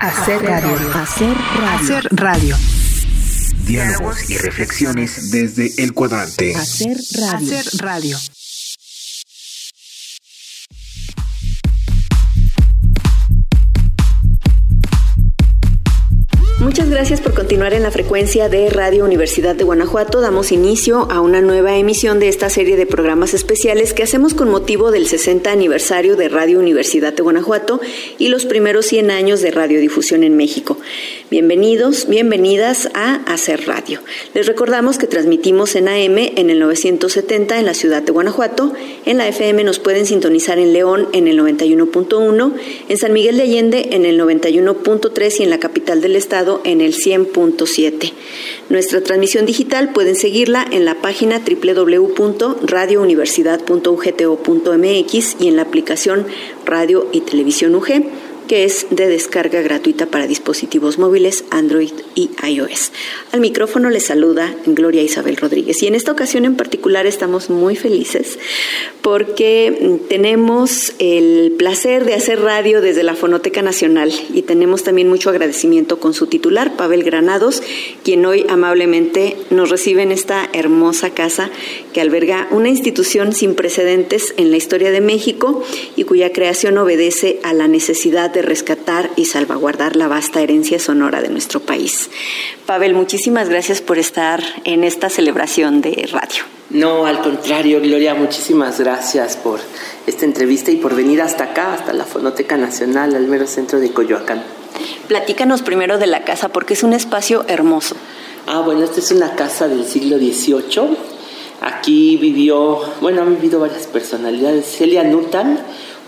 Hacer radio. Hacer radio. Hacer radio. Diálogos y reflexiones desde el cuadrante. Hacer radio. Hacer radio. Gracias por continuar en la frecuencia de Radio Universidad de Guanajuato. Damos inicio a una nueva emisión de esta serie de programas especiales que hacemos con motivo del 60 aniversario de Radio Universidad de Guanajuato y los primeros 100 años de radiodifusión en México. Bienvenidos, bienvenidas a Hacer Radio. Les recordamos que transmitimos en AM en el 970 en la ciudad de Guanajuato. En la FM nos pueden sintonizar en León en el 91.1, en San Miguel de Allende en el 91.3 y en la capital del estado en el 100.7. Nuestra transmisión digital pueden seguirla en la página www.radiouniversidad.ugto.mx y en la aplicación Radio y Televisión UG que es de descarga gratuita para dispositivos móviles Android y iOS. Al micrófono les saluda Gloria Isabel Rodríguez y en esta ocasión en particular estamos muy felices porque tenemos el placer de hacer radio desde la Fonoteca Nacional y tenemos también mucho agradecimiento con su titular, Pavel Granados, quien hoy amablemente nos recibe en esta hermosa casa que alberga una institución sin precedentes en la historia de México y cuya creación obedece a la necesidad de rescatar y salvaguardar la vasta herencia sonora de nuestro país. Pavel, muchísimas gracias por estar en esta celebración de radio. No, al contrario, Gloria, muchísimas gracias por esta entrevista y por venir hasta acá, hasta la Fonoteca Nacional, al mero centro de Coyoacán. Platícanos primero de la casa, porque es un espacio hermoso. Ah, bueno, esta es una casa del siglo XVIII. Aquí vivió, bueno, han vivido varias personalidades. Celia Nutan,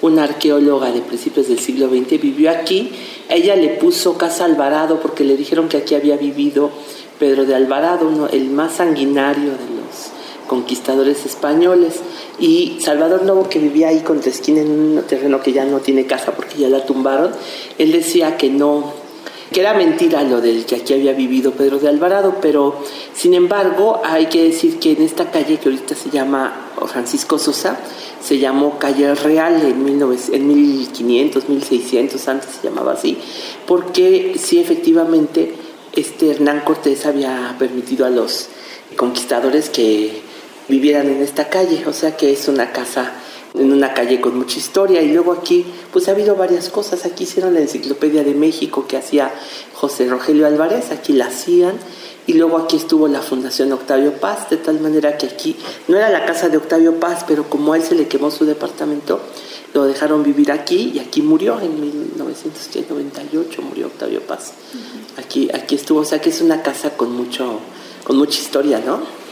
una arqueóloga de principios del siglo XX, vivió aquí. Ella le puso Casa Alvarado porque le dijeron que aquí había vivido Pedro de Alvarado, el más sanguinario de los conquistadores españoles. Y Salvador Novo, que vivía ahí contra esquina en un terreno que ya no tiene casa porque ya la tumbaron, él decía que no, que era mentira lo del que aquí había vivido Pedro de Alvarado, pero sin embargo hay que decir que en esta calle que ahorita se llama Francisco Sosa, se llamó Calle Real en, en 1500, 1600, antes se llamaba así, porque sí efectivamente este Hernán Cortés había permitido a los conquistadores que vivieran en esta calle, o sea que es una casa en una calle con mucha historia y luego aquí pues ha habido varias cosas, aquí hicieron la enciclopedia de México que hacía José Rogelio Álvarez, aquí la hacían y luego aquí estuvo la Fundación Octavio Paz, de tal manera que aquí no era la casa de Octavio Paz, pero como a él se le quemó su departamento, lo dejaron vivir aquí y aquí murió en 1998, murió Octavio Paz. Aquí, aquí estuvo, o sea que es una casa con mucho, con mucha historia, ¿no?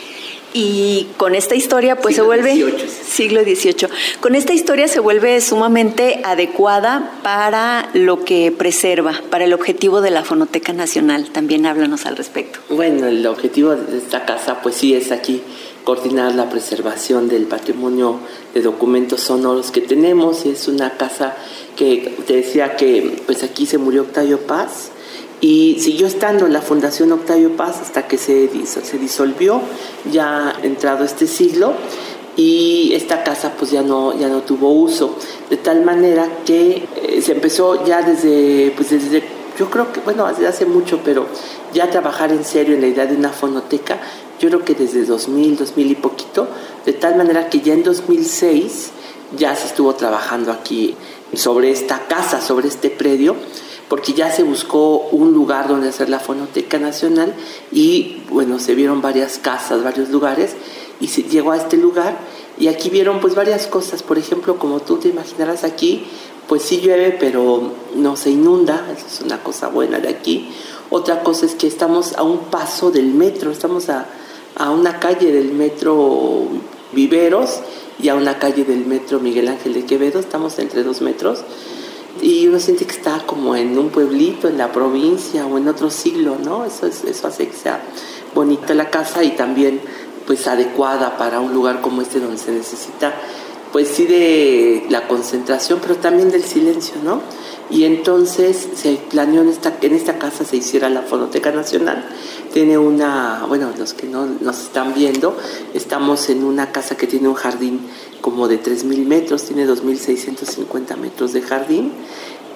Y con esta historia, pues se vuelve. Siglo XVIII. Con esta historia se vuelve sumamente adecuada para lo que preserva, para el objetivo de la Fonoteca Nacional. También háblanos al respecto. Bueno, el objetivo de esta casa, pues sí, es aquí coordinar la preservación del patrimonio de documentos sonoros que tenemos. Es una casa que te decía que, pues aquí se murió Octavio Paz y siguió estando en la Fundación Octavio Paz hasta que se, se disolvió, ya entrado este siglo, y esta casa pues ya no, ya no tuvo uso, de tal manera que eh, se empezó ya desde, pues desde, yo creo que, bueno, desde hace mucho, pero ya trabajar en serio en la idea de una fonoteca, yo creo que desde 2000, 2000 y poquito, de tal manera que ya en 2006 ya se estuvo trabajando aquí sobre esta casa, sobre este predio, porque ya se buscó un lugar donde hacer la Fonoteca Nacional y bueno, se vieron varias casas, varios lugares y se llegó a este lugar y aquí vieron pues varias cosas, por ejemplo, como tú te imaginarás aquí, pues sí llueve, pero no se inunda, eso es una cosa buena de aquí. Otra cosa es que estamos a un paso del metro, estamos a, a una calle del metro Viveros y a una calle del metro Miguel Ángel de Quevedo, estamos entre dos metros y uno siente que está como en un pueblito, en la provincia o en otro siglo, ¿no? Eso, eso hace que sea bonita la casa y también pues adecuada para un lugar como este donde se necesita pues sí de la concentración, pero también del silencio, ¿no? Y entonces se planeó en esta, en esta casa se hiciera la Fonoteca Nacional. Tiene una, bueno, los que no nos están viendo, estamos en una casa que tiene un jardín como de 3.000 metros, tiene 2.650 metros de jardín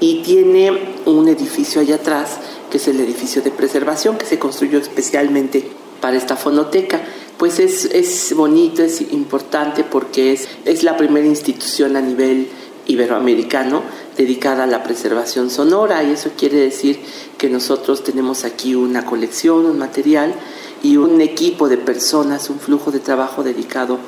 y tiene un edificio allá atrás, que es el edificio de preservación, que se construyó especialmente para esta fonoteca. Pues es, es bonito, es importante porque es, es la primera institución a nivel iberoamericano dedicada a la preservación sonora y eso quiere decir que nosotros tenemos aquí una colección, un material y un equipo de personas, un flujo de trabajo dedicado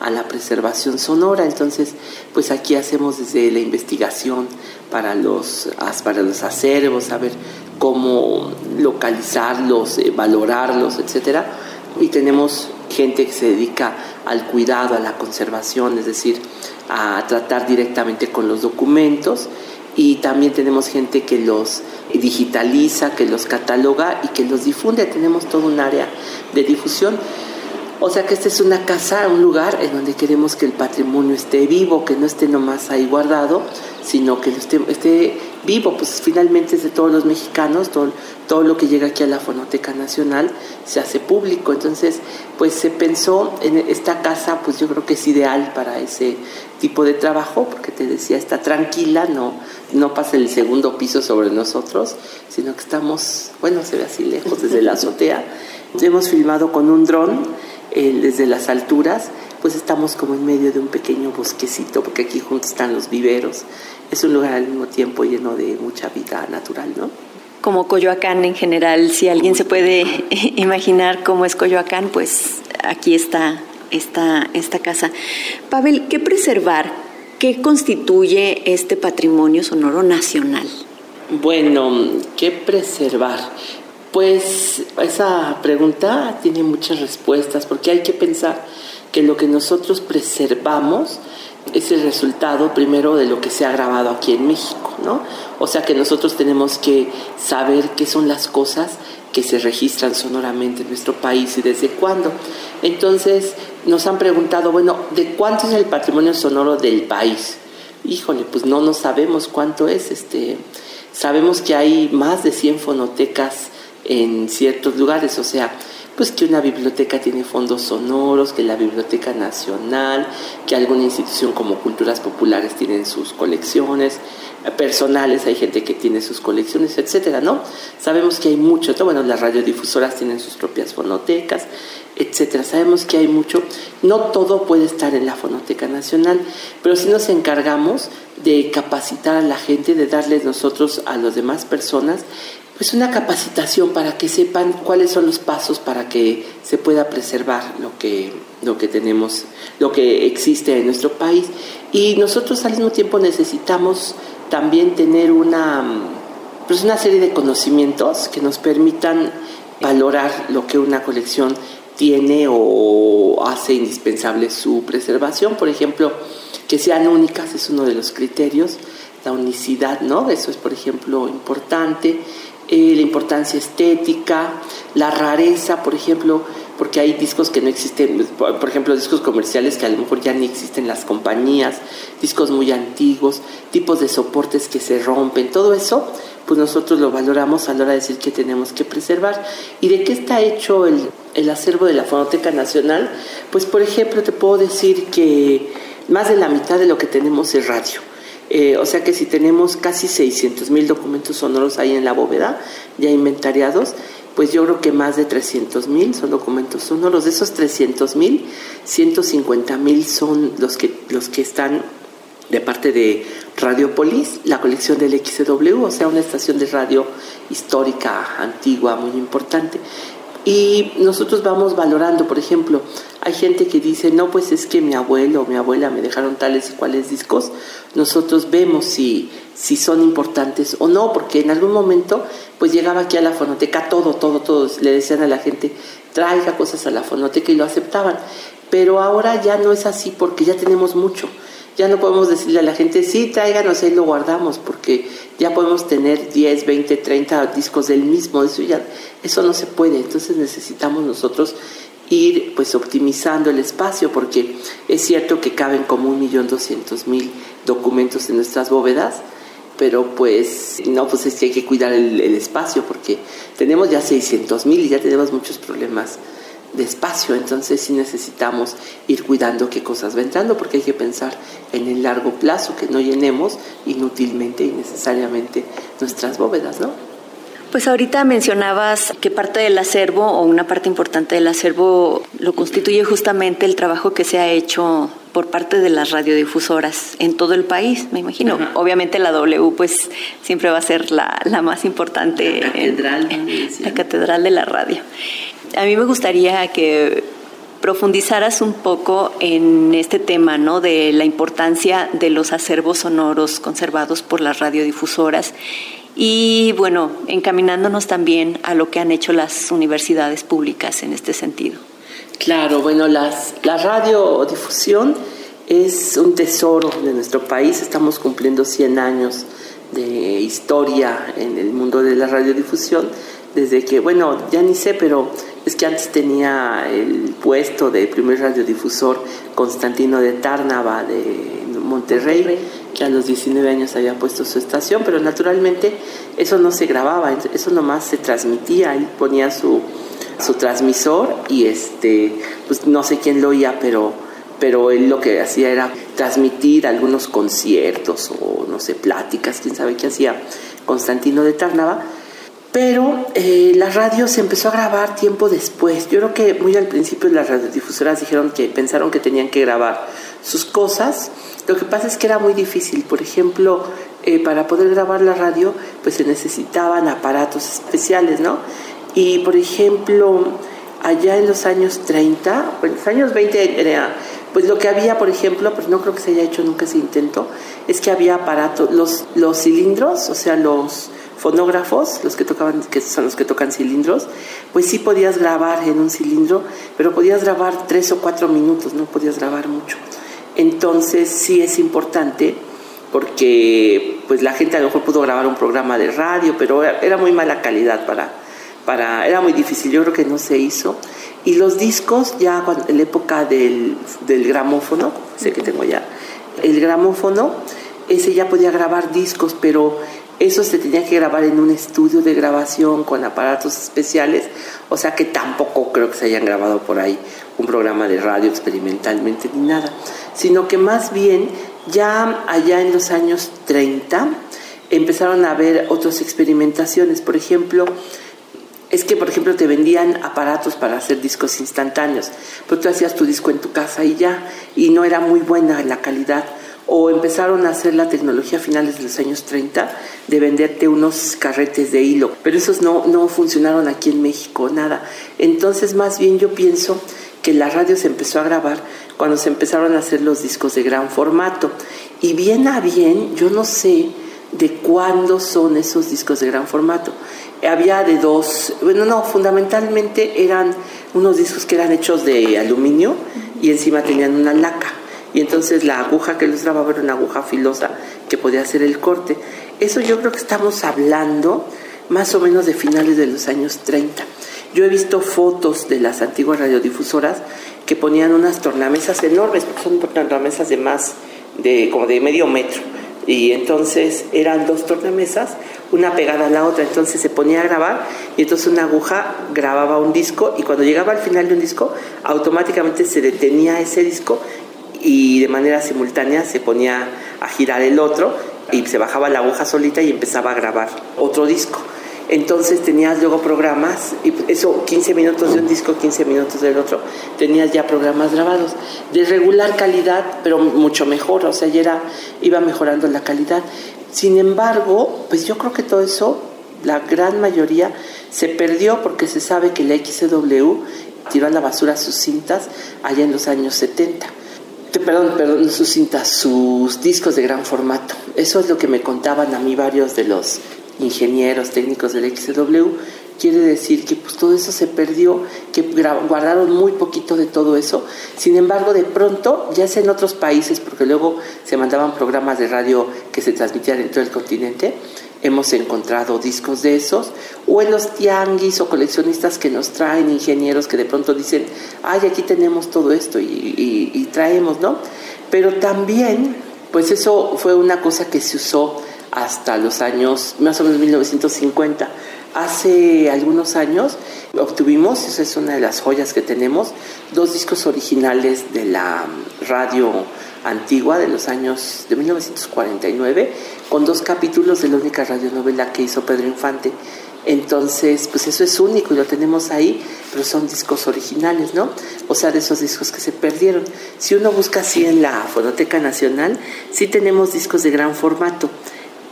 a la preservación sonora. Entonces, pues aquí hacemos desde la investigación para los, para los acervos, saber cómo localizarlos, eh, valorarlos, etcétera. Y tenemos gente que se dedica al cuidado, a la conservación, es decir, a tratar directamente con los documentos y también tenemos gente que los digitaliza, que los cataloga y que los difunde. Tenemos todo un área de difusión. O sea que esta es una casa, un lugar en donde queremos que el patrimonio esté vivo, que no esté nomás ahí guardado, sino que esté, esté vivo, pues finalmente es de todos los mexicanos, todo, todo lo que llega aquí a la Fonoteca Nacional se hace público. Entonces, pues se pensó en esta casa, pues yo creo que es ideal para ese tipo de trabajo, porque te decía, está tranquila, no, no pasa el segundo piso sobre nosotros, sino que estamos, bueno, se ve así lejos desde la azotea. Hemos filmado con un dron eh, desde las alturas, pues estamos como en medio de un pequeño bosquecito, porque aquí junto están los viveros. Es un lugar al mismo tiempo lleno de mucha vida natural, ¿no? Como Coyoacán en general, si alguien se puede imaginar cómo es Coyoacán, pues aquí está esta, esta casa. Pavel, ¿qué preservar? ¿Qué constituye este patrimonio sonoro nacional? Bueno, ¿qué preservar? Pues esa pregunta tiene muchas respuestas porque hay que pensar que lo que nosotros preservamos es el resultado primero de lo que se ha grabado aquí en México, ¿no? O sea que nosotros tenemos que saber qué son las cosas que se registran sonoramente en nuestro país y desde cuándo. Entonces nos han preguntado, bueno, ¿de cuánto es el patrimonio sonoro del país? Híjole, pues no, no sabemos cuánto es. Este, sabemos que hay más de 100 fonotecas en ciertos lugares, o sea, pues que una biblioteca tiene fondos sonoros, que la Biblioteca Nacional, que alguna institución como Culturas Populares tienen sus colecciones personales, hay gente que tiene sus colecciones, etcétera, ¿no? Sabemos que hay mucho, bueno, las radiodifusoras tienen sus propias fonotecas, etcétera. Sabemos que hay mucho, no todo puede estar en la Fonoteca Nacional, pero sí nos encargamos de capacitar a la gente, de darles nosotros a las demás personas pues una capacitación para que sepan cuáles son los pasos para que se pueda preservar lo que, lo que tenemos, lo que existe en nuestro país. Y nosotros al mismo tiempo necesitamos también tener una, pues una serie de conocimientos que nos permitan valorar lo que una colección tiene o hace indispensable su preservación. Por ejemplo, que sean únicas es uno de los criterios, la unicidad, ¿no? Eso es, por ejemplo, importante eh, la importancia estética, la rareza, por ejemplo, porque hay discos que no existen, por ejemplo, discos comerciales que a lo mejor ya ni existen las compañías, discos muy antiguos, tipos de soportes que se rompen, todo eso, pues nosotros lo valoramos a la hora de decir que tenemos que preservar. ¿Y de qué está hecho el, el acervo de la Fonoteca Nacional? Pues, por ejemplo, te puedo decir que más de la mitad de lo que tenemos es radio. Eh, o sea que si tenemos casi 600 mil documentos sonoros ahí en la bóveda, ya inventariados, pues yo creo que más de 300 mil son documentos sonoros. De esos 300 mil, 150 mil son los que, los que están de parte de Radiopolis, la colección del XW, o sea, una estación de radio histórica, antigua, muy importante. Y nosotros vamos valorando, por ejemplo, hay gente que dice, no, pues es que mi abuelo o mi abuela me dejaron tales y cuales discos. Nosotros vemos si, si son importantes o no, porque en algún momento pues llegaba aquí a la fonoteca todo, todo, todo. Le decían a la gente, traiga cosas a la fonoteca y lo aceptaban. Pero ahora ya no es así porque ya tenemos mucho. Ya no podemos decirle a la gente, sí, tráiganos y lo guardamos, porque ya podemos tener 10, 20, 30 discos del mismo. Eso, no se puede. Entonces necesitamos nosotros ir pues optimizando el espacio porque es cierto que caben como un millón doscientos mil documentos en nuestras bóvedas pero pues no pues es que hay que cuidar el, espacio porque tenemos ya 600 mil y ya tenemos muchos problemas de espacio, entonces sí necesitamos ir cuidando qué cosas va entrando, porque hay que pensar en el largo plazo, que no llenemos inútilmente y necesariamente nuestras bóvedas, ¿no? Pues ahorita mencionabas que parte del acervo o una parte importante del acervo lo constituye justamente el trabajo que se ha hecho por parte de las radiodifusoras en todo el país, me imagino. Obviamente la W pues siempre va a ser la, más importante. La catedral. la catedral de la radio. A mí me gustaría que profundizaras un poco en este tema, ¿no? De la importancia de los acervos sonoros conservados por las radiodifusoras y bueno, encaminándonos también a lo que han hecho las universidades públicas en este sentido. Claro, bueno, las, la radiodifusión es un tesoro de nuestro país, estamos cumpliendo 100 años de historia en el mundo de la radiodifusión, desde que, bueno, ya ni sé, pero es que antes tenía el puesto de primer radiodifusor Constantino de Tárnava de Monterrey que a los 19 años había puesto su estación, pero naturalmente eso no se grababa, eso nomás se transmitía, él ponía su, su transmisor y este, pues no sé quién lo oía, pero, pero él lo que hacía era transmitir algunos conciertos o no sé, pláticas, quién sabe qué hacía Constantino de Tárnava. Pero eh, la radio se empezó a grabar tiempo después. Yo creo que muy al principio las radiodifusoras dijeron que pensaron que tenían que grabar sus cosas lo que pasa es que era muy difícil. Por ejemplo, eh, para poder grabar la radio, pues se necesitaban aparatos especiales, ¿no? Y por ejemplo, allá en los años 30, en los años 20 era, pues lo que había, por ejemplo, pues no creo que se haya hecho nunca ese intento, es que había aparatos, los, los cilindros, o sea, los fonógrafos, los que tocaban, que son los que tocan cilindros, pues sí podías grabar en un cilindro, pero podías grabar tres o cuatro minutos, no podías grabar mucho. Entonces sí es importante porque pues la gente a lo mejor pudo grabar un programa de radio, pero era muy mala calidad para, para era muy difícil, yo creo que no se hizo. Y los discos ya en la época del, del gramófono, sé que tengo ya, el gramófono, ese ya podía grabar discos, pero eso se tenía que grabar en un estudio de grabación con aparatos especiales, o sea que tampoco creo que se hayan grabado por ahí un programa de radio experimentalmente ni nada, sino que más bien ya allá en los años 30 empezaron a haber otras experimentaciones, por ejemplo, es que, por ejemplo, te vendían aparatos para hacer discos instantáneos, pero tú hacías tu disco en tu casa y ya, y no era muy buena la calidad o empezaron a hacer la tecnología a finales de los años 30 de venderte unos carretes de hilo, pero esos no, no funcionaron aquí en México, nada. Entonces más bien yo pienso que la radio se empezó a grabar cuando se empezaron a hacer los discos de gran formato. Y bien a bien, yo no sé de cuándo son esos discos de gran formato. Había de dos, bueno, no, fundamentalmente eran unos discos que eran hechos de aluminio y encima tenían una laca y entonces la aguja que les grababa era una aguja filosa que podía hacer el corte. Eso yo creo que estamos hablando más o menos de finales de los años 30. Yo he visto fotos de las antiguas radiodifusoras que ponían unas tornamesas enormes, porque son tornamesas de más, de como de medio metro. Y entonces eran dos tornamesas, una pegada a la otra. Entonces se ponía a grabar y entonces una aguja grababa un disco y cuando llegaba al final de un disco, automáticamente se detenía ese disco y de manera simultánea se ponía a girar el otro y se bajaba la aguja solita y empezaba a grabar otro disco. Entonces tenías luego programas, y eso 15 minutos de un disco, 15 minutos del otro, tenías ya programas grabados de regular calidad, pero mucho mejor, o sea, ya era, iba mejorando la calidad. Sin embargo, pues yo creo que todo eso, la gran mayoría, se perdió porque se sabe que la XW tiró a la basura sus cintas allá en los años 70 perdón, perdón, sus cintas, sus discos de gran formato. Eso es lo que me contaban a mí varios de los ingenieros técnicos del XW. Quiere decir que pues todo eso se perdió, que guardaron muy poquito de todo eso. Sin embargo, de pronto, ya sea en otros países, porque luego se mandaban programas de radio que se transmitían en todo el continente, hemos encontrado discos de esos, o en los tianguis o coleccionistas que nos traen ingenieros que de pronto dicen, ay, aquí tenemos todo esto y, traemos, ¿no? Pero también, pues eso fue una cosa que se usó hasta los años, más o menos 1950. Hace algunos años obtuvimos, esa es una de las joyas que tenemos, dos discos originales de la radio antigua de los años de 1949, con dos capítulos de la única radionovela que hizo Pedro Infante. Entonces, pues eso es único y lo tenemos ahí, pero son discos originales, ¿no? O sea, de esos discos que se perdieron. Si uno busca así en la Fonoteca Nacional, sí tenemos discos de gran formato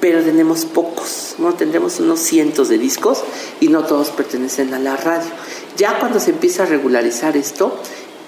pero tenemos pocos, ¿no? Tendremos unos cientos de discos y no todos pertenecen a la radio. Ya cuando se empieza a regularizar esto,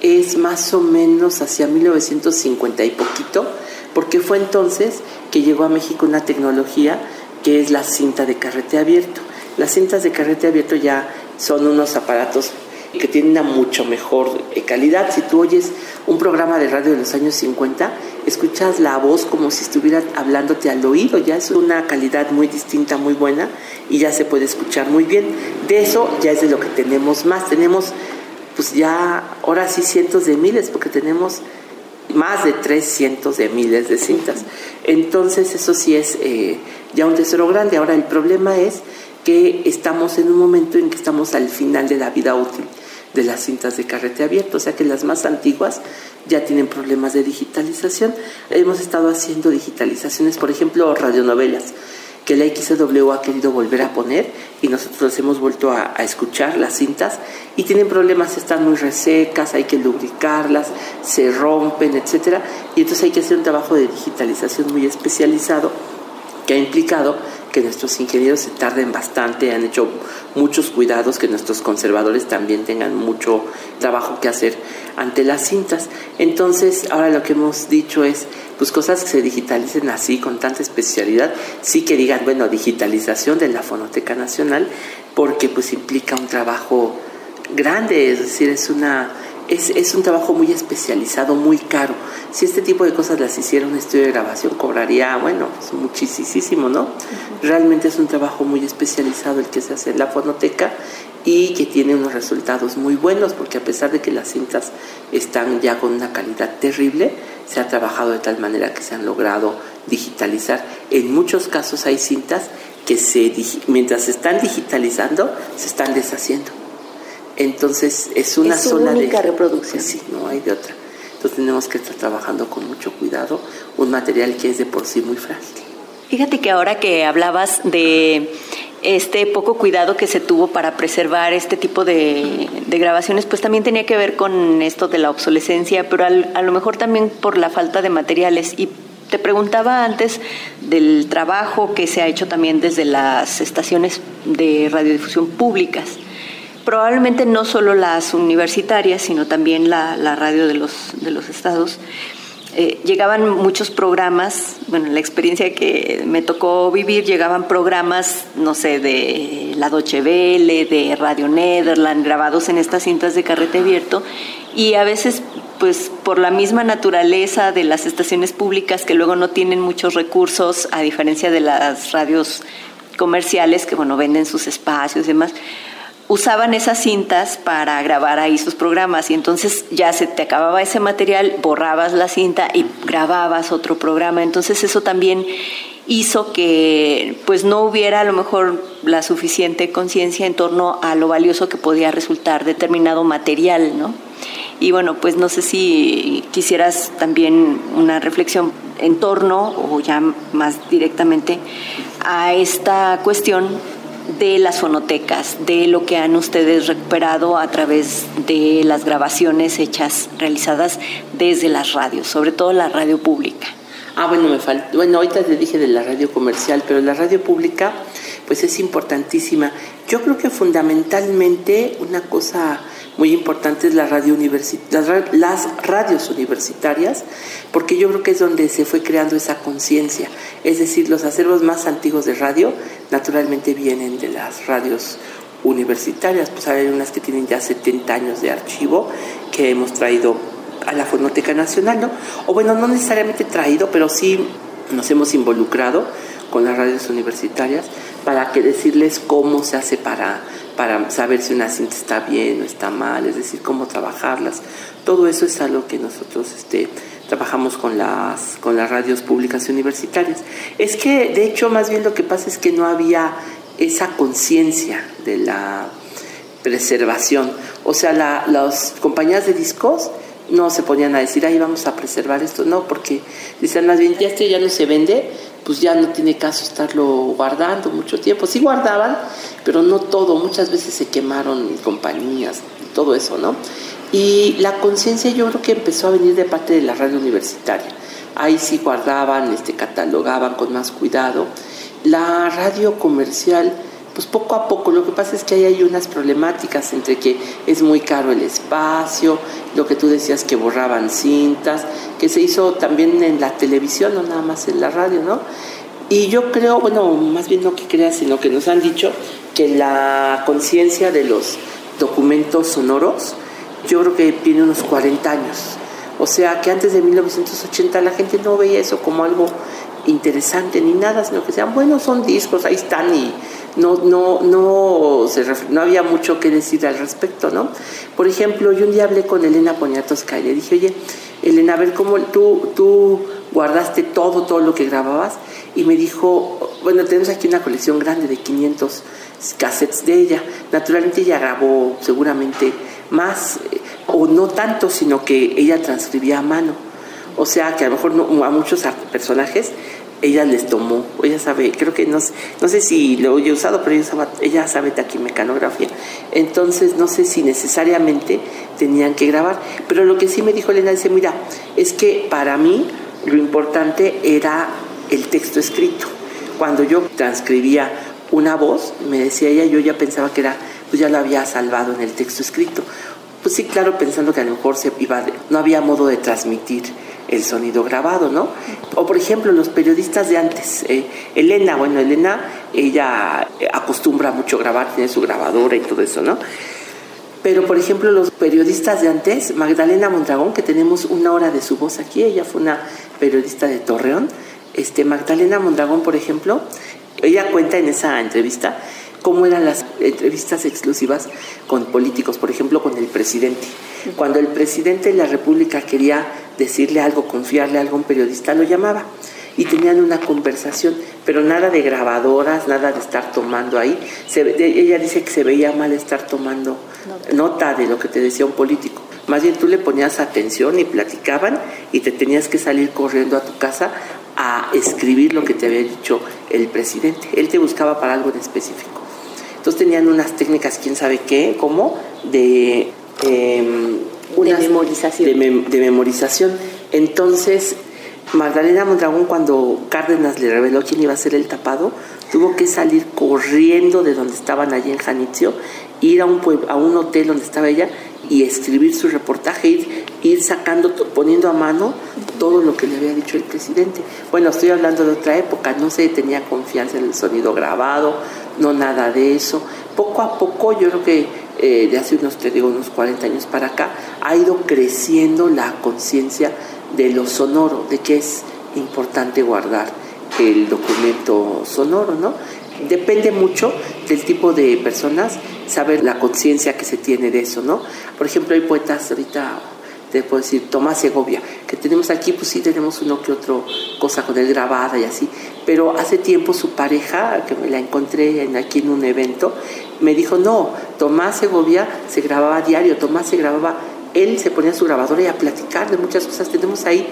es más o menos hacia 1950 y poquito, porque fue entonces que llegó a México una tecnología que es la cinta de carrete abierto. Las cintas de carrete abierto ya son unos aparatos que tienen una mucho mejor eh, calidad. Si tú oyes un programa de radio de los años 50, escuchas la voz como si estuviera hablándote al oído, ya es una calidad muy distinta, muy buena y ya se puede escuchar muy bien. De eso ya es de lo que tenemos más, tenemos pues ya ahora sí cientos de miles, porque tenemos más de tres cientos de miles de cintas. Entonces eso sí es eh, ya un tesoro grande. Ahora el problema es que estamos en un momento en que estamos al final de la vida útil de las cintas de carrete abierto, o sea que las más antiguas ya tienen problemas de digitalización. Hemos estado haciendo digitalizaciones, por ejemplo, radionovelas, que la XW ha querido volver a poner y nosotros hemos vuelto a, a, escuchar las cintas y tienen problemas, están muy resecas, hay que lubricarlas, se rompen, etcétera, y entonces hay que hacer un trabajo de digitalización muy especializado que ha implicado que nuestros ingenieros se tarden bastante, han hecho muchos cuidados, que nuestros conservadores también tengan mucho trabajo que hacer ante las cintas. Entonces, ahora lo que hemos dicho es, pues cosas que se digitalicen así, con tanta especialidad, sí que digan, bueno, digitalización de la Fonoteca Nacional, porque pues implica un trabajo grande, es decir, es una es, es, un trabajo muy especializado, muy caro. Si este tipo de cosas las hiciera un estudio de grabación, cobraría, bueno, pues muchísimo, ¿no? Realmente es un trabajo muy especializado el que se hace en la fonoteca y que tiene unos resultados muy buenos, porque a pesar de que las cintas están ya con una calidad terrible, se ha trabajado de tal manera que se han logrado digitalizar. En muchos casos hay cintas que se, mientras se están digitalizando, se están deshaciendo entonces es una es zona única de reproducción. Sí, no hay de otra. Entonces tenemos que estar trabajando con mucho cuidado un material que es de por sí muy frágil. Fíjate que ahora que hablabas de este poco cuidado que se tuvo para preservar este tipo de, de grabaciones, pues también tenía que ver con esto de la obsolescencia, pero al, a lo mejor también por la falta de materiales. Y te preguntaba antes del trabajo que se ha hecho también desde las estaciones de radiodifusión públicas probablemente no solo las universitarias, sino también la, radio de los, estados. Eh, llegaban muchos programas, bueno, la experiencia que me tocó vivir, llegaban programas, no sé, de la Welle, de Radio Nederland, grabados en estas cintas de carrete abierto, y a veces, pues por la misma naturaleza de las estaciones públicas que luego no tienen muchos recursos, a diferencia de las radios comerciales que, bueno, venden sus espacios y demás, usaban esas cintas para grabar ahí sus programas y entonces ya se te acababa ese material, borrabas la cinta y grababas otro programa. Entonces eso también hizo que pues no hubiera a lo mejor la suficiente conciencia en torno a lo valioso que podía resultar determinado material, ¿no? Y bueno, pues no sé si quisieras también una reflexión en torno o ya más directamente a esta cuestión de las fonotecas, de lo que han ustedes recuperado a través de las grabaciones hechas, realizadas desde las radios, sobre todo la radio pública. Ah, bueno, me falta. Bueno, ahorita te dije de la radio comercial, pero la radio pública, pues es importantísima. Yo creo que fundamentalmente una cosa muy importante es la radio las, las radios universitarias, porque yo creo que es donde se fue creando esa conciencia. Es decir, los acervos más antiguos de radio naturalmente vienen de las radios universitarias, pues hay unas que tienen ya 70 años de archivo que hemos traído a la Fonoteca Nacional, ¿no? O bueno, no necesariamente traído, pero sí nos hemos involucrado con las radios universitarias para que decirles cómo se hace para, para saber si una cinta está bien o está mal, es decir, cómo trabajarlas. Todo eso es algo que nosotros este, trabajamos con las, con las radios públicas y universitarias. Es que, de hecho, más bien lo que pasa es que no había esa conciencia de la preservación. O sea, las compañías de discos no se ponían a decir, ahí vamos a preservar esto, no, porque dicen más bien, ya este ya no se vende, pues ya no tiene caso estarlo guardando mucho tiempo. Sí guardaban, pero no todo, muchas veces se quemaron compañías, todo eso, ¿no? Y la conciencia yo creo que empezó a venir de parte de la radio universitaria. Ahí sí guardaban, este, catalogaban con más cuidado. La radio comercial, pues poco a poco, lo que pasa es que ahí hay unas problemáticas entre que es muy caro el espacio, lo que tú decías que borraban cintas, que se hizo también en la televisión, no nada más en la radio, ¿no? Y yo creo, bueno, más bien no que creas, sino que nos han dicho que la conciencia de los documentos sonoros, yo creo que tiene unos 40 años. O sea que antes de 1980 la gente no veía eso como algo interesante ni nada, sino que decían, bueno, son discos, ahí están y no, no, no, no había mucho que decir al respecto, ¿no? Por ejemplo, yo un día hablé con Elena Poniatowska y le dije, oye, Elena, a ver cómo tú, tú guardaste todo, todo lo que grababas, y me dijo, bueno, tenemos aquí una colección grande de 500 cassettes de ella. Naturalmente ella grabó seguramente más, eh, o no tanto, sino que ella transcribía a mano. O sea que a lo mejor a muchos personajes ella les tomó, ella sabe, creo que no, no sé si lo he usado, pero ella sabe, ella sabe taquimecanografía. Entonces no sé si necesariamente tenían que grabar. Pero lo que sí me dijo Elena, dice, mira, es que para mí lo importante era el texto escrito. Cuando yo transcribía una voz, me decía ella, yo ya pensaba que era, pues ya lo había salvado en el texto escrito. Pues sí, claro, pensando que a lo mejor se iba no había modo de transmitir el sonido grabado, ¿no? O por ejemplo, los periodistas de antes, eh, Elena, bueno, Elena, ella acostumbra mucho grabar, tiene su grabadora y todo eso, ¿no? Pero, por ejemplo, los periodistas de antes, Magdalena Mondragón, que tenemos una hora de su voz aquí, ella fue una periodista de Torreón, este, Magdalena Mondragón, por ejemplo, ella cuenta en esa entrevista cómo eran las entrevistas exclusivas con políticos, por ejemplo, con el presidente. Cuando el presidente de la República quería decirle algo, confiarle algo a un periodista, lo llamaba y tenían una conversación, pero nada de grabadoras, nada de estar tomando ahí. ella dice que se veía mal estar tomando nota de lo que te decía un político. Más bien tú le ponías atención y platicaban y te tenías que salir corriendo a tu casa a escribir lo que te había dicho el presidente. Él te buscaba para algo en específico. Entonces tenían unas técnicas, quién sabe qué, cómo, de, de memorización. De, memorización. Entonces, Magdalena Mondragón, cuando Cárdenas le reveló quién iba a ser el tapado, tuvo que salir corriendo de donde estaban allí en Janitzio, ir a un, a un hotel donde estaba ella y escribir su reportaje, ir, ir sacando, poniendo a mano todo lo que le había dicho el presidente. Bueno, estoy hablando de otra época, no se tenía confianza en el sonido grabado, no nada de eso. Poco a poco, yo creo que eh, de hace unos, te digo, unos 40 años para acá, ha ido creciendo la conciencia de lo sonoro, de que es importante guardar el documento sonoro, ¿no? Depende mucho del tipo de personas, saber la conciencia que se tiene de eso, ¿no? Por ejemplo, hay poetas ahorita te puedo decir, Tomás Segovia, que tenemos aquí, pues sí tenemos uno que otro cosa con él grabada y así, pero hace tiempo su pareja, que me la encontré aquí en un evento, me dijo, no, Tomás Segovia se grababa diario, Tomás se grababa, él se ponía su grabadora y a platicar de muchas cosas, tenemos ahí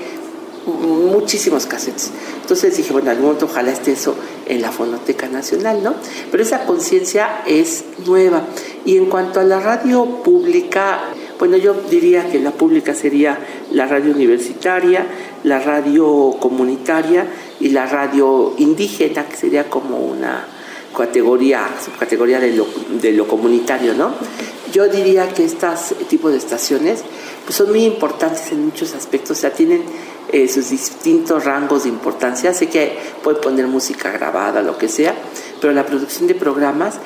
muchísimos cassettes. Entonces dije, bueno, algún momento ojalá esté eso en la Fonoteca Nacional, ¿no? Pero esa conciencia es nueva. Y en cuanto a la radio pública, bueno, yo diría que la pública sería la radio universitaria, la radio comunitaria y la radio indígena, que sería como una categoría, subcategoría de lo, comunitario, ¿no? Yo diría que estos tipos de estaciones pues son muy importantes en muchos aspectos, o sea, tienen eh, sus distintos rangos de importancia. Sé que puede poner música grabada, lo que sea, pero la producción de programas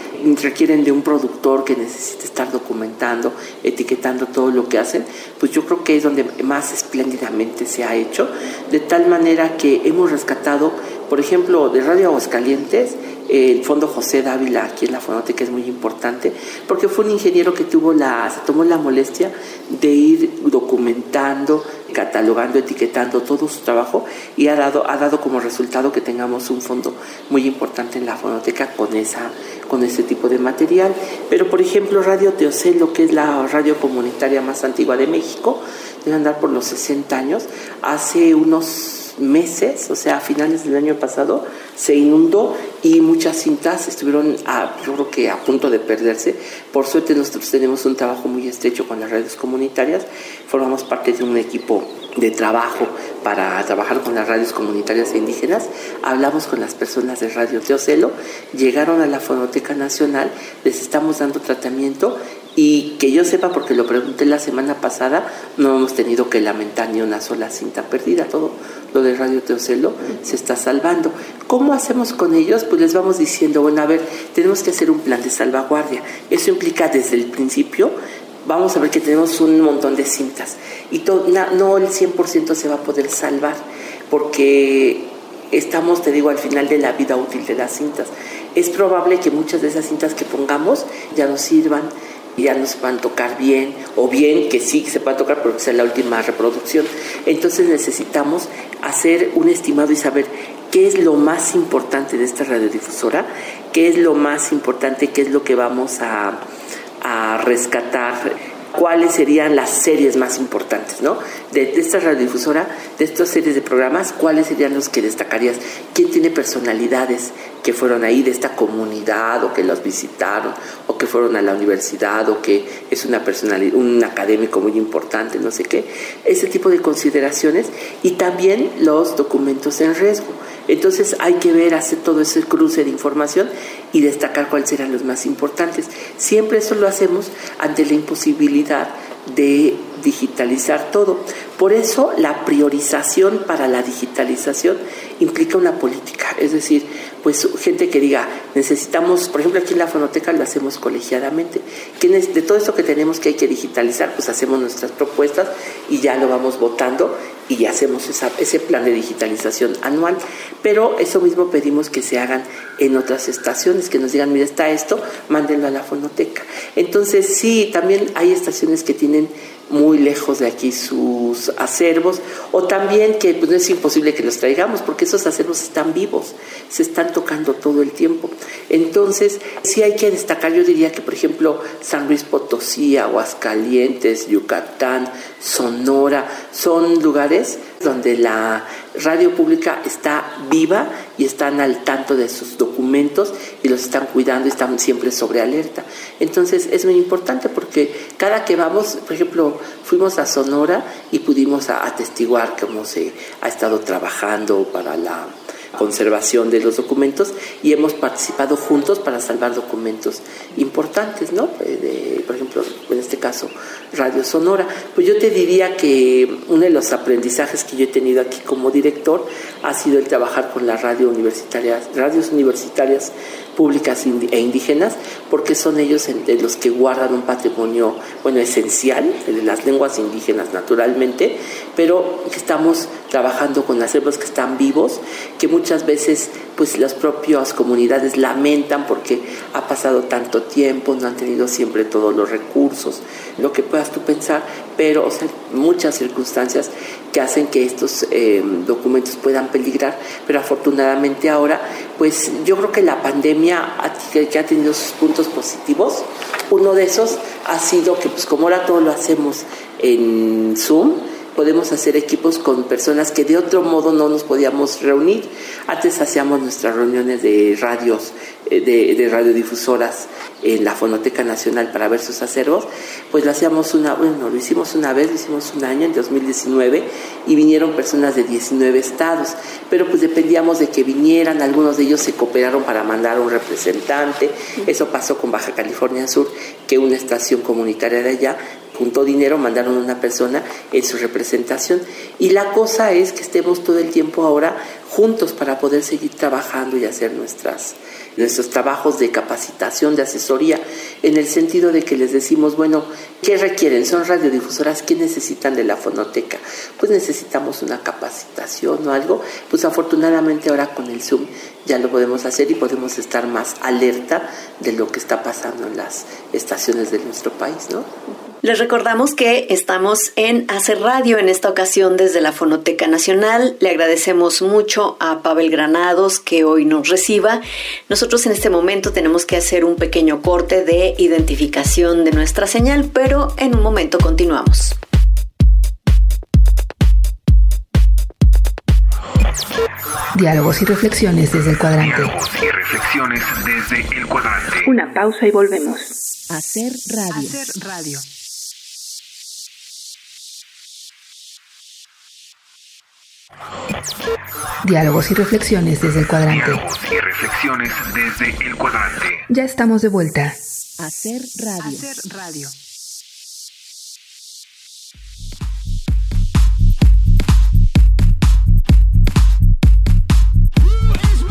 requieren de un productor que necesite estar documentando, etiquetando todo lo que hacen, pues yo creo que es donde más espléndidamente se ha hecho, de tal manera que hemos rescatado, por ejemplo, de Radio Aguascalientes, el Fondo José Dávila aquí en la Fonoteca es muy importante, porque fue un ingeniero que tuvo la, se tomó la molestia de ir documentando catalogando, etiquetando todo su trabajo y ha dado, ha dado como resultado que tengamos un fondo muy importante en la fonoteca con, esa, con ese tipo de material. Pero, por ejemplo, Radio Teocelo, que es la radio comunitaria más antigua de México, debe andar por los 60 años, hace unos meses, o sea, a finales del año pasado, se inundó y muchas cintas estuvieron, a, yo creo que a punto de perderse. Por suerte nosotros tenemos un trabajo muy estrecho con las redes comunitarias, formamos parte de un equipo de trabajo para trabajar con las radios comunitarias e indígenas, hablamos con las personas de Radio Teocelo, llegaron a la Fonoteca Nacional, les estamos dando tratamiento y que yo sepa, porque lo pregunté la semana pasada, no hemos tenido que lamentar ni una sola cinta perdida, todo lo de Radio Teocelo se está salvando. ¿Cómo hacemos con ellos? Pues les vamos diciendo, bueno, a ver, tenemos que hacer un plan de salvaguardia. Eso implica desde el principio, vamos a ver que tenemos un montón de cintas y no el 100% se va a poder salvar, porque estamos, te digo, al final de la vida útil de las cintas. Es probable que muchas de esas cintas que pongamos ya no sirvan ya no se van a tocar bien, o bien que sí se a tocar porque sea la última reproducción. Entonces necesitamos hacer un estimado y saber qué es lo más importante de esta radiodifusora, qué es lo más importante, qué es lo que vamos a, a rescatar cuáles serían las series más importantes, ¿no? De, esta radiodifusora, de estas series de programas, cuáles serían los que destacarías, quién tiene personalidades que fueron ahí de esta comunidad o que los visitaron o que fueron a la universidad o que es una personalidad, un académico muy importante, no sé qué, ese tipo de consideraciones y también los documentos en riesgo. Entonces hay que ver, hacer todo ese cruce de información y destacar cuáles serán los más importantes. Siempre eso lo hacemos ante la imposibilidad de digitalizar todo. Por eso la priorización para la digitalización implica una política, es decir, pues gente que diga, necesitamos, por ejemplo aquí en la fonoteca lo hacemos colegiadamente, de todo esto que tenemos que hay que digitalizar, pues hacemos nuestras propuestas y ya lo vamos votando y hacemos ese plan de digitalización anual. Pero eso mismo pedimos que se hagan en otras estaciones, que nos digan, mira, está esto, mándenlo a la fonoteca. Entonces, sí, también hay estaciones que tienen muy lejos de aquí sus acervos, o también que pues, no es imposible que los traigamos, porque esos acervos están vivos, se están tocando todo el tiempo. Entonces, sí hay que destacar, yo diría que, por ejemplo, San Luis Potosí, Aguascalientes, Yucatán, Sonora, son lugares donde la radio pública está viva y están al tanto de sus documentos y los están cuidando y están siempre sobre alerta. Entonces es muy importante porque cada que vamos, por ejemplo, fuimos a Sonora y pudimos atestiguar cómo se ha estado trabajando para la conservación de los documentos y hemos participado juntos para salvar documentos importantes, ¿no? Eh, por ejemplo, en este caso, Radio Sonora. Pues yo te diría que uno de los aprendizajes que yo he tenido aquí como director ha sido el trabajar con las radio universitarias, radios universitarias públicas e indígenas, porque son ellos los que guardan un patrimonio, bueno, esencial, de las lenguas indígenas naturalmente, pero estamos trabajando con acervos que están vivos, que muchas veces pues las propias comunidades lamentan porque ha pasado tanto tiempo, no han tenido siempre todos los recursos, lo que puedas tú pensar, pero muchas circunstancias que hacen que estos eh, documentos puedan peligrar, pero afortunadamente ahora, pues yo creo que la pandemia que ha tenido sus puntos positivos, uno de esos ha sido que pues como ahora todo lo hacemos en Zoom, podemos hacer equipos con personas que de otro modo no nos podíamos reunir. Antes hacíamos nuestras reuniones de radios, de, de radiodifusoras en la Fonoteca Nacional para ver sus acervos, pues lo hacíamos una, bueno, lo hicimos una vez, lo hicimos un año, en 2019, y vinieron personas de 19 estados, pero pues dependíamos de que vinieran, algunos de ellos se cooperaron para mandar un representante, eso pasó con Baja California Sur, que una estación comunitaria de allá juntó dinero, mandaron una persona en su representación. Y la cosa es que estemos todo el tiempo ahora juntos para poder seguir trabajando y hacer nuestras, nuestros trabajos de capacitación, de asesoría, en el sentido de que les decimos, bueno, ¿qué requieren? Son radiodifusoras, ¿qué necesitan de la fonoteca? Pues necesitamos una capacitación o algo. Pues afortunadamente ahora con el Zoom ya lo podemos hacer y podemos estar más alerta de lo que está pasando en las estaciones de nuestro país, ¿no? Les recordamos que estamos en Hacer Radio en esta ocasión desde la Fonoteca Nacional. Le agradecemos mucho a Pavel Granados que hoy nos reciba. Nosotros en este momento tenemos que hacer un pequeño corte de identificación de nuestra señal, pero en un momento continuamos. Diálogos y reflexiones desde el cuadrante. Diálogos y reflexiones desde el cuadrante. Una pausa y volvemos. Hacer radio. Hacer radio. Diálogos y reflexiones desde el cuadrante. Diálogos y reflexiones desde el cuadrante. Ya estamos de vuelta. Hacer radio. Hacer radio.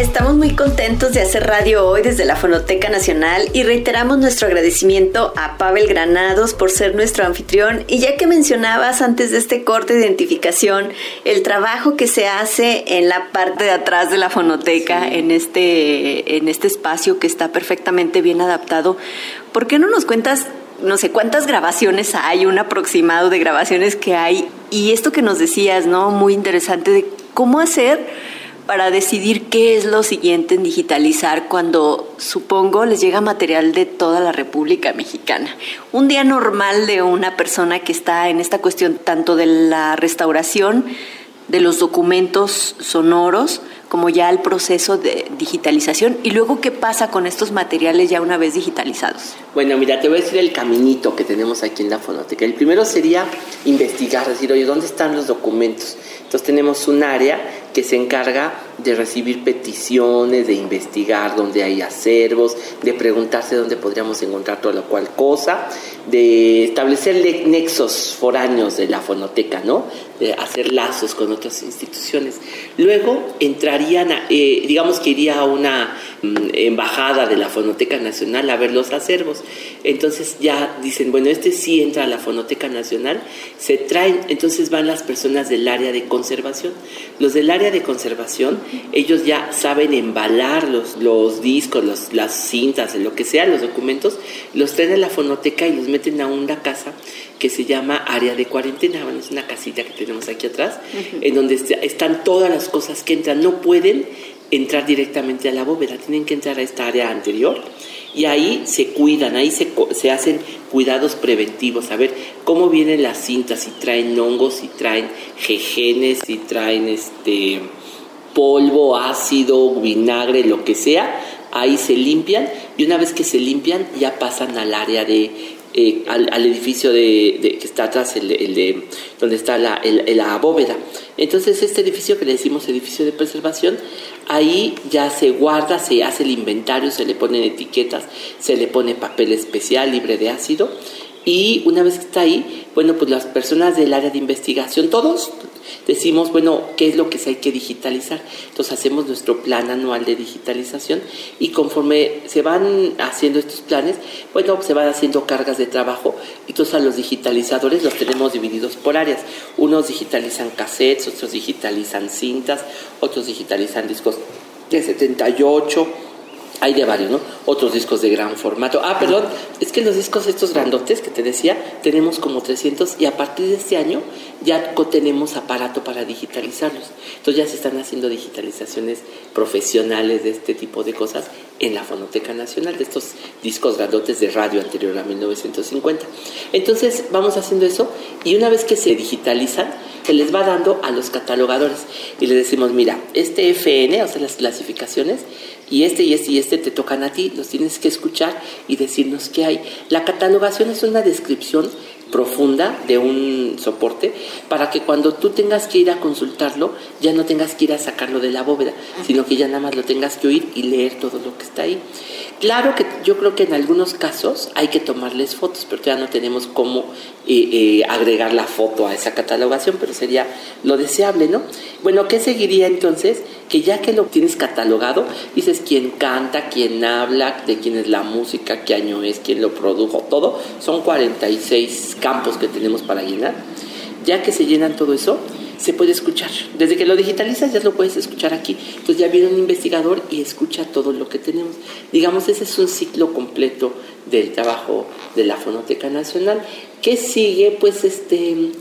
Estamos muy contentos de hacer radio hoy desde la Fonoteca Nacional y reiteramos nuestro agradecimiento a Pavel Granados por ser nuestro anfitrión. Y ya que mencionabas antes de este corte de identificación el trabajo que se hace en la parte de atrás de la Fonoteca, en, este, en este espacio que está perfectamente bien adaptado, ¿por qué no nos cuentas no sé cuántas grabaciones hay, un aproximado de grabaciones que hay, y esto que nos decías, ¿no? Muy interesante de cómo hacer para decidir qué es lo siguiente en digitalizar cuando, supongo, les llega material de toda la República Mexicana. Un día normal de una persona que está en esta cuestión tanto de la restauración, de los documentos sonoros, como ya el proceso de digitalización y luego qué pasa con estos materiales ya una vez digitalizados. Bueno, mira, te voy a decir el caminito que tenemos aquí en la fonoteca. El primero sería investigar, decir, oye, ¿dónde están los documentos? Entonces tenemos un área que se encarga de recibir peticiones, de investigar dónde hay acervos, de preguntarse dónde podríamos encontrar toda la cual cosa, de establecer nexos foráneos de la fonoteca, ¿no? De hacer lazos con otras instituciones. Luego eh, digamos que iría a una mm, embajada de la Fonoteca Nacional a ver los acervos. Entonces ya dicen, bueno, este sí entra a la Fonoteca Nacional, se traen, entonces van las personas del área de conservación. Los del área de conservación, ellos ya saben embalar los, los discos, los, las cintas, lo que sea, los documentos, los traen a la fonoteca y los meten a una casa que se llama área de cuarentena. Bueno, es una casita que tenemos aquí atrás, en donde están todas las cosas que entran. No pueden entrar directamente a la bóveda, tienen que entrar a esta área anterior y ahí se cuidan, ahí se, se, hacen cuidados preventivos, a ver cómo vienen las cintas, si traen hongos, si traen jejenes, si traen este polvo, ácido, vinagre, lo que sea, ahí se limpian y una vez que se limpian ya pasan al área de eh, al, edificio de, que está atrás, el, de, donde está la, la, bóveda. Entonces este edificio que le decimos edificio de preservación, ahí ya se guarda, se hace el inventario, se le ponen etiquetas, se le pone papel especial libre de ácido y una vez que está ahí, bueno, pues las personas del área de investigación, todos decimos, bueno, ¿qué es lo que hay que digitalizar? Entonces hacemos nuestro plan anual de digitalización y conforme se van haciendo estos planes, bueno, se van haciendo cargas de trabajo. Entonces a los digitalizadores los tenemos divididos por áreas. Unos digitalizan cassettes, otros digitalizan cintas, otros digitalizan discos de 78 hay de varios, ¿no? Otros discos de gran formato. Ah, perdón, es que los discos estos grandotes que te decía, tenemos como 300 y a partir de este año ya tenemos aparato para digitalizarlos. Entonces ya se están haciendo digitalizaciones profesionales de este tipo de cosas en la Fonoteca Nacional, de estos discos grandotes de radio anterior a 1950. Entonces vamos haciendo eso y una vez que se digitalizan, se les va dando a los catalogadores y les decimos, mira, este FN, o sea, las clasificaciones, y este y este y este te tocan a ti, los tienes que escuchar y decirnos qué hay. La catalogación es una descripción profunda de un soporte para que cuando tú tengas que ir a consultarlo ya no tengas que ir a sacarlo de la bóveda, sino que ya nada más lo tengas que oír y leer todo lo que está ahí. Claro que yo creo que en algunos casos hay que tomarles fotos, pero ya no tenemos cómo eh, eh, agregar la foto a esa catalogación, pero sería lo deseable, ¿no? Bueno, ¿qué seguiría entonces? Que ya que lo tienes catalogado, dices quién canta, quién habla, de quién es la música, qué año es, quién lo produjo, todo. Son 46 campos que tenemos para llenar. Ya que se llenan todo eso, se puede escuchar. Desde que lo digitalizas ya lo puedes escuchar aquí. Entonces ya viene un investigador y escucha todo lo que tenemos. Digamos, ese es un ciclo completo del trabajo de la Fonoteca Nacional. ¿Qué sigue? Pues este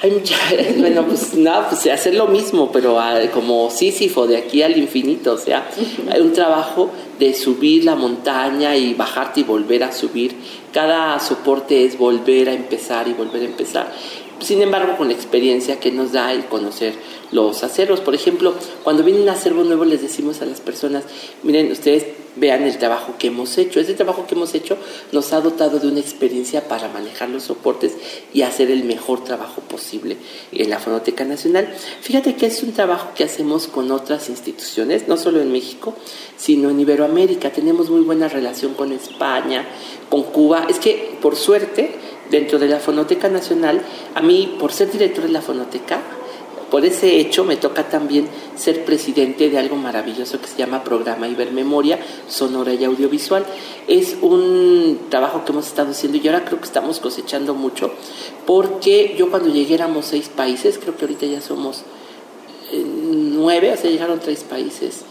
hay mucha, bueno, pues nada, pues hacer lo mismo, pero ah, como Sísifo, de aquí al infinito, o sea, hay un trabajo de subir la montaña y bajarte y volver a subir. Cada soporte es volver a empezar y volver a empezar. Sin embargo, con la experiencia que nos da el conocer los acervos. Por ejemplo, cuando viene un acervo nuevo les decimos a las personas, miren, ustedes vean el trabajo que hemos hecho. Ese trabajo que hemos hecho nos ha dotado de una experiencia para manejar los soportes y hacer el mejor trabajo posible en la Fonoteca Nacional. Fíjate que es un trabajo que hacemos con otras instituciones, no solo en México, sino en Iberoamérica. Tenemos muy buena relación con España, con Cuba. Es que, por suerte, dentro de la Fonoteca Nacional, a mí, por ser director de la Fonoteca, por ese hecho me toca también ser presidente de algo maravilloso que se llama Programa Ibermemoria Sonora y Audiovisual. Es un trabajo que hemos estado haciendo y ahora creo que estamos cosechando mucho porque yo cuando llegué éramos seis países, creo que ahorita ya somos eh, nueve, o sea, llegaron tres países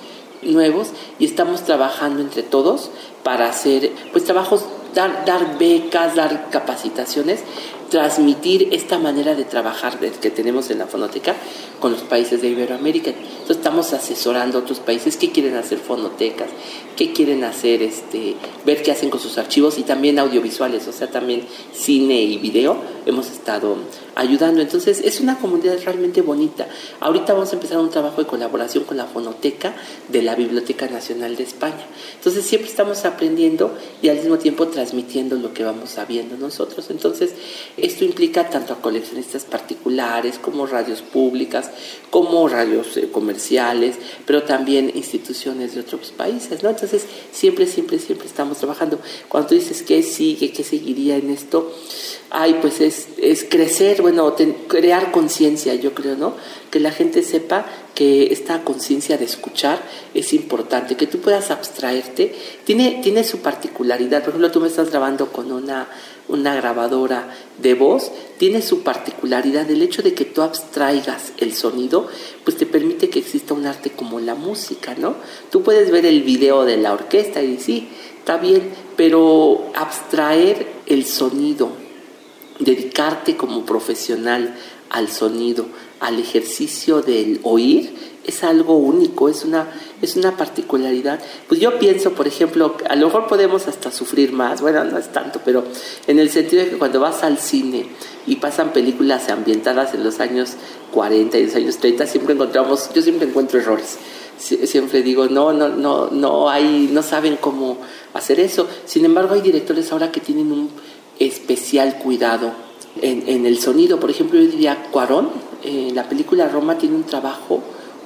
nuevos y estamos trabajando entre todos para hacer pues trabajos dar, dar becas, dar capacitaciones transmitir esta manera de trabajar que tenemos en la fonoteca con los países de Iberoamérica. Entonces estamos asesorando a otros países que quieren hacer fonotecas, que quieren hacer, este, ver qué hacen con sus archivos y también audiovisuales, o sea, también cine y video. Hemos estado ayudando. Entonces es una comunidad realmente bonita. Ahorita vamos a empezar un trabajo de colaboración con la fonoteca de la Biblioteca Nacional de España. Entonces siempre estamos aprendiendo y al mismo tiempo transmitiendo lo que vamos sabiendo nosotros. Entonces esto implica tanto a coleccionistas particulares como radios públicas, como radios eh, comerciales, pero también instituciones de otros países, ¿no? Entonces, siempre, siempre, siempre estamos trabajando. Cuando tú dices qué sigue, qué seguiría en esto, ay, pues es, es crecer, bueno, crear conciencia, yo creo, ¿no? Que la gente sepa que esta conciencia de escuchar es importante, que tú puedas abstraerte, tiene, tiene su particularidad. Por ejemplo, tú me estás grabando con una, una grabadora de voz, tiene su particularidad. El hecho de que tú abstraigas el sonido, pues te permite que exista un arte como la música, ¿no? Tú puedes ver el video de la orquesta y sí, está bien, pero abstraer el sonido, dedicarte como profesional al sonido, al ejercicio del oír, es algo único, es una, es una particularidad. Pues yo pienso, por ejemplo, a lo mejor podemos hasta sufrir más, bueno, no es tanto, pero en el sentido de que cuando vas al cine y pasan películas ambientadas en los años 40 y los años 30, siempre encontramos, yo siempre encuentro errores. Siempre digo, no, no, no, no hay, no saben cómo hacer eso. Sin embargo, hay directores ahora que tienen un especial cuidado en, el sonido. Por ejemplo, yo diría Cuarón, eh, la película Roma tiene un trabajo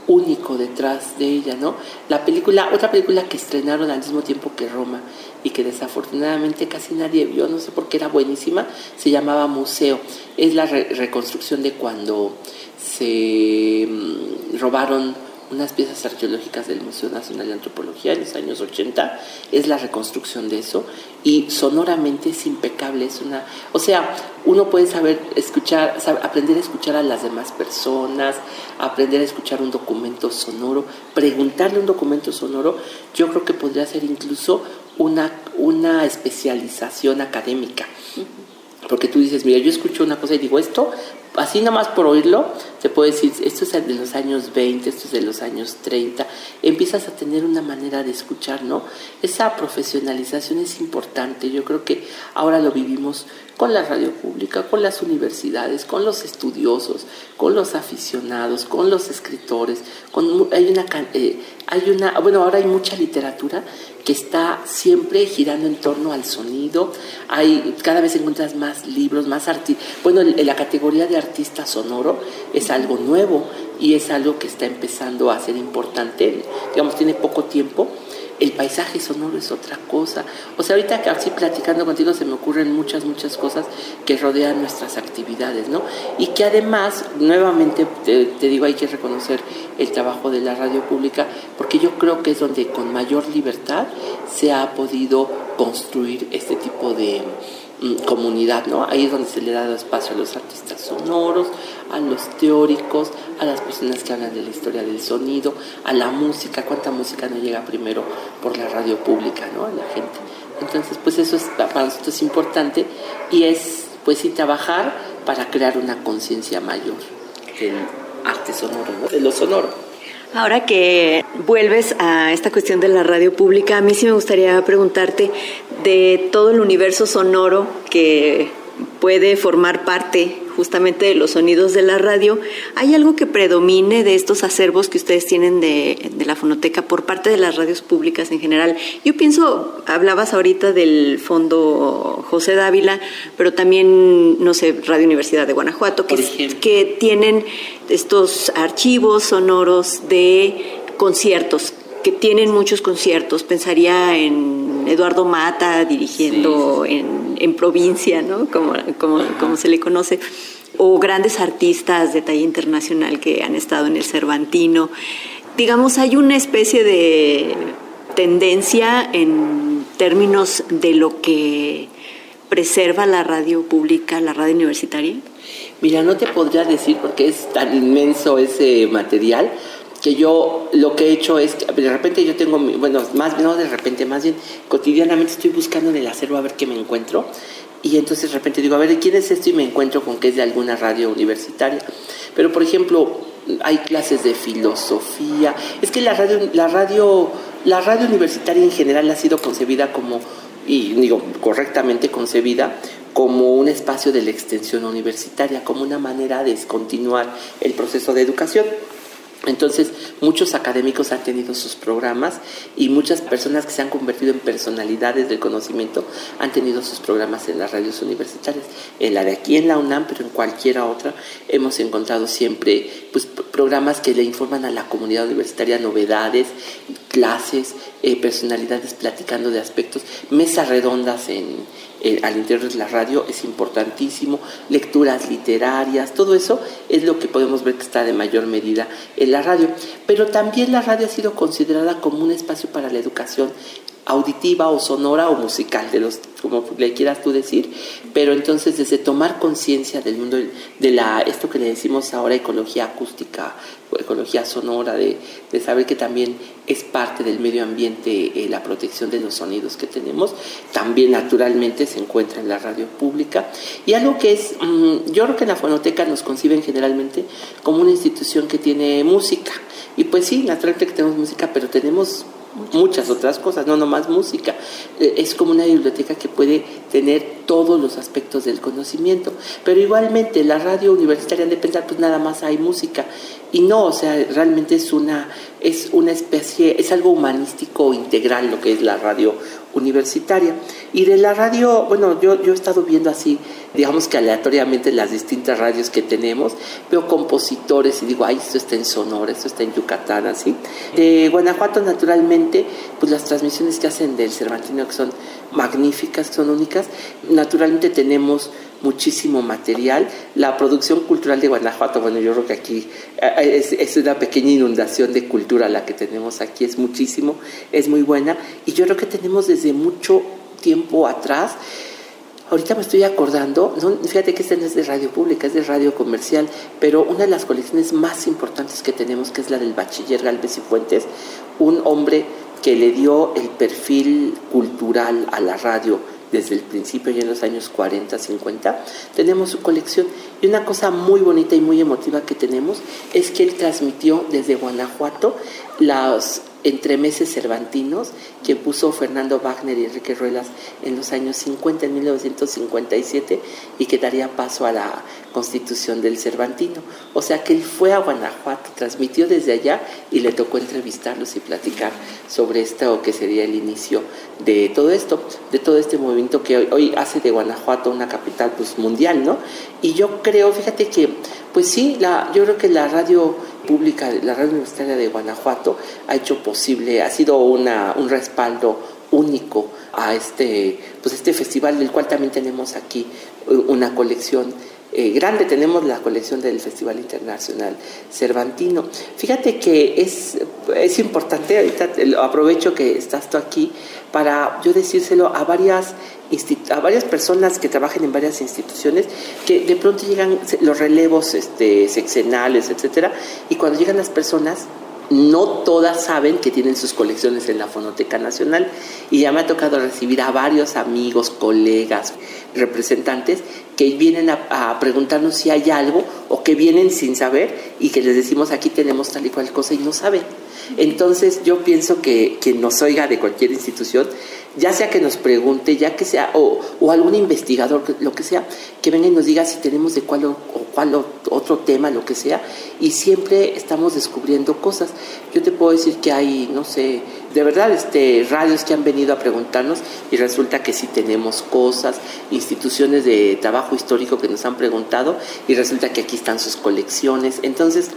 único detrás de ella, ¿no? La película, otra película que estrenaron al mismo tiempo que Roma y que desafortunadamente casi nadie vio, no sé por qué era buenísima, se llamaba Museo. Es la reconstrucción de cuando se mm, robaron unas piezas arqueológicas del Museo Nacional de Antropología en los años 80, es la reconstrucción de eso y sonoramente es impecable, es una, o sea, uno puede saber escuchar, aprender a escuchar a las demás personas, aprender a escuchar un documento sonoro, preguntarle un documento sonoro, yo creo que podría ser incluso una, una especialización académica. Porque tú dices, mira, yo escucho una cosa y digo, esto así nada más por oírlo, te puedo decir, esto es de los años 20, esto es de los años 30, empiezas a tener una manera de escuchar, ¿no? Esa profesionalización es importante, yo creo que ahora lo vivimos con la radio pública, con las universidades, con los estudiosos, con los aficionados, con los escritores, con, hay una, eh, hay una, bueno, ahora hay mucha literatura que está siempre girando en torno al sonido. Hay, cada vez encuentras más libros, más arti Bueno, en la categoría de artista sonoro es algo nuevo y es algo que está empezando a ser importante. Digamos, tiene poco tiempo. El paisaje sonoro es otra cosa. O sea, ahorita así platicando contigo se me ocurren muchas, muchas cosas que rodean nuestras actividades, ¿no? Y que además, nuevamente, te, digo, hay que reconocer el trabajo de la radio pública, porque yo creo que es donde con mayor libertad se ha podido construir este tipo de comunidad, ¿no? Ahí es donde se le da espacio a los artistas sonoros, a los teóricos, a las personas que hablan de la historia del sonido, a la música, cuánta música no llega primero por la radio pública, ¿no? A la gente. Entonces, pues eso es, para nosotros es importante y es, pues sí, trabajar para crear una conciencia mayor del arte sonoro, de lo sonoro. Ahora que vuelves a esta cuestión de la radio pública, a mí sí me gustaría preguntarte de todo el universo sonoro que puede formar parte justamente de los sonidos de la radio. ¿Hay algo que predomine de estos acervos que ustedes tienen de, la fonoteca por parte de las radios públicas en general? Yo pienso, hablabas ahorita del fondo José Dávila, pero también, no sé, Radio Universidad de Guanajuato, que, que tienen estos archivos sonoros de conciertos que tienen muchos conciertos. Pensaría en Eduardo Mata dirigiendo En, en, provincia, ¿no? Como, como, como, se le conoce. O grandes artistas de talla internacional que han estado en el Cervantino. Digamos, hay una especie de tendencia en términos de lo que preserva la radio pública, la radio universitaria. Mira, no te podría decir porque es tan inmenso ese material, que yo lo que he hecho es, de repente yo tengo, bueno, más no de repente, más bien cotidianamente estoy buscando en el acervo a ver qué me encuentro y entonces de repente digo, a ver, ¿quién es esto? Y me encuentro con que es de alguna radio universitaria. Pero por ejemplo, hay clases de filosofía. Es que la radio, la radio, la radio universitaria en general ha sido concebida como, y digo, correctamente concebida, como un espacio de la extensión universitaria, como una manera de descontinuar el proceso de educación. Entonces, muchos académicos han tenido sus programas y muchas personas que se han convertido en personalidades del conocimiento han tenido sus programas en las radios universitarias. En la de aquí en la UNAM, pero en cualquiera otra, hemos encontrado siempre pues, programas que le informan a la comunidad universitaria novedades, clases, eh, personalidades platicando de aspectos, mesas redondas en, al interior de la radio es importantísimo, lecturas literarias, todo eso es lo que podemos ver que está de mayor medida en la radio. Pero también la radio ha sido considerada como un espacio para la educación auditiva o sonora o musical, de los, como le quieras tú decir, pero entonces desde tomar conciencia del mundo de la, esto que le decimos ahora ecología acústica ecología sonora, de, de saber que también es parte del medio ambiente eh, la protección de los sonidos que tenemos, también naturalmente se encuentra en la radio pública. Y algo que es, mm, yo creo que en la fonoteca nos conciben generalmente como una institución que tiene música. Y pues sí, naturalmente que tenemos música, pero tenemos muchas otras cosas, no nomás música. Eh, es como una biblioteca que puede tener todos los aspectos del conocimiento. Pero igualmente la radio universitaria de pensar, pues nada más hay música. Y no, o sea, realmente es una, es una especie, es algo humanístico integral lo que es la radio universitaria. Y de la radio, bueno, yo, yo he estado viendo así, digamos que aleatoriamente las distintas radios que tenemos, veo compositores y digo, ay, esto está en Sonora, esto está en Yucatán, así. De Guanajuato, naturalmente, pues las transmisiones que hacen del Cervantino, que son magníficas, son únicas, naturalmente tenemos muchísimo material. La producción cultural de Guanajuato, bueno, yo creo que aquí eh, es, es, una pequeña inundación de cultura la que tenemos aquí, es muchísimo, es muy buena. Y yo creo que tenemos desde mucho tiempo atrás, ahorita me estoy acordando, fíjate que este no es de radio pública, es de radio comercial, pero una de las colecciones más importantes que tenemos, que es la del bachiller Galvez y Fuentes, un hombre que le dio el perfil cultural a la radio desde el principio, ya en los años 40, 50, tenemos su colección. Y una cosa muy bonita y muy emotiva que tenemos es que él transmitió desde Guanajuato los entremeses cervantinos que puso Fernando Wagner y Enrique Ruelas en los años 50, en 1957, y que daría paso a la constitución del Cervantino. O sea que él fue a Guanajuato, transmitió desde allá y le tocó entrevistarlos y platicar sobre esto que sería el inicio de todo esto, de todo este movimiento que hoy, hace de Guanajuato una capital pues, mundial, ¿no? Y yo creo, fíjate que, pues sí, la, yo creo que la radio pública, la radio universitaria de Guanajuato ha hecho posible, ha sido una, un respaldo único a este, pues este festival del cual también tenemos aquí una colección eh, grande. Tenemos la colección del Festival Internacional Cervantino. Fíjate que es, es importante, ahorita aprovecho que estás tú aquí para yo decírselo a varias a varias personas que trabajan en varias instituciones que de pronto llegan los relevos este, sexenales, etcétera, y cuando llegan las personas no todas saben que tienen sus colecciones en la Fonoteca Nacional y ya me ha tocado recibir a varios amigos, colegas, representantes que vienen a, preguntarnos si hay algo o que vienen sin saber y que les decimos aquí tenemos tal y cual cosa y no saben. Entonces yo pienso que quien nos oiga de cualquier institución, ya sea que nos pregunte, ya que sea, o, o algún investigador, lo que sea, que venga y nos diga si tenemos de cuál o, cuál otro tema, lo que sea, y siempre estamos descubriendo cosas. Yo te puedo decir que hay, no sé, de verdad, este, radios que han venido a preguntarnos y resulta que sí tenemos cosas, instituciones de trabajo histórico que nos han preguntado y resulta que aquí están sus colecciones. Entonces,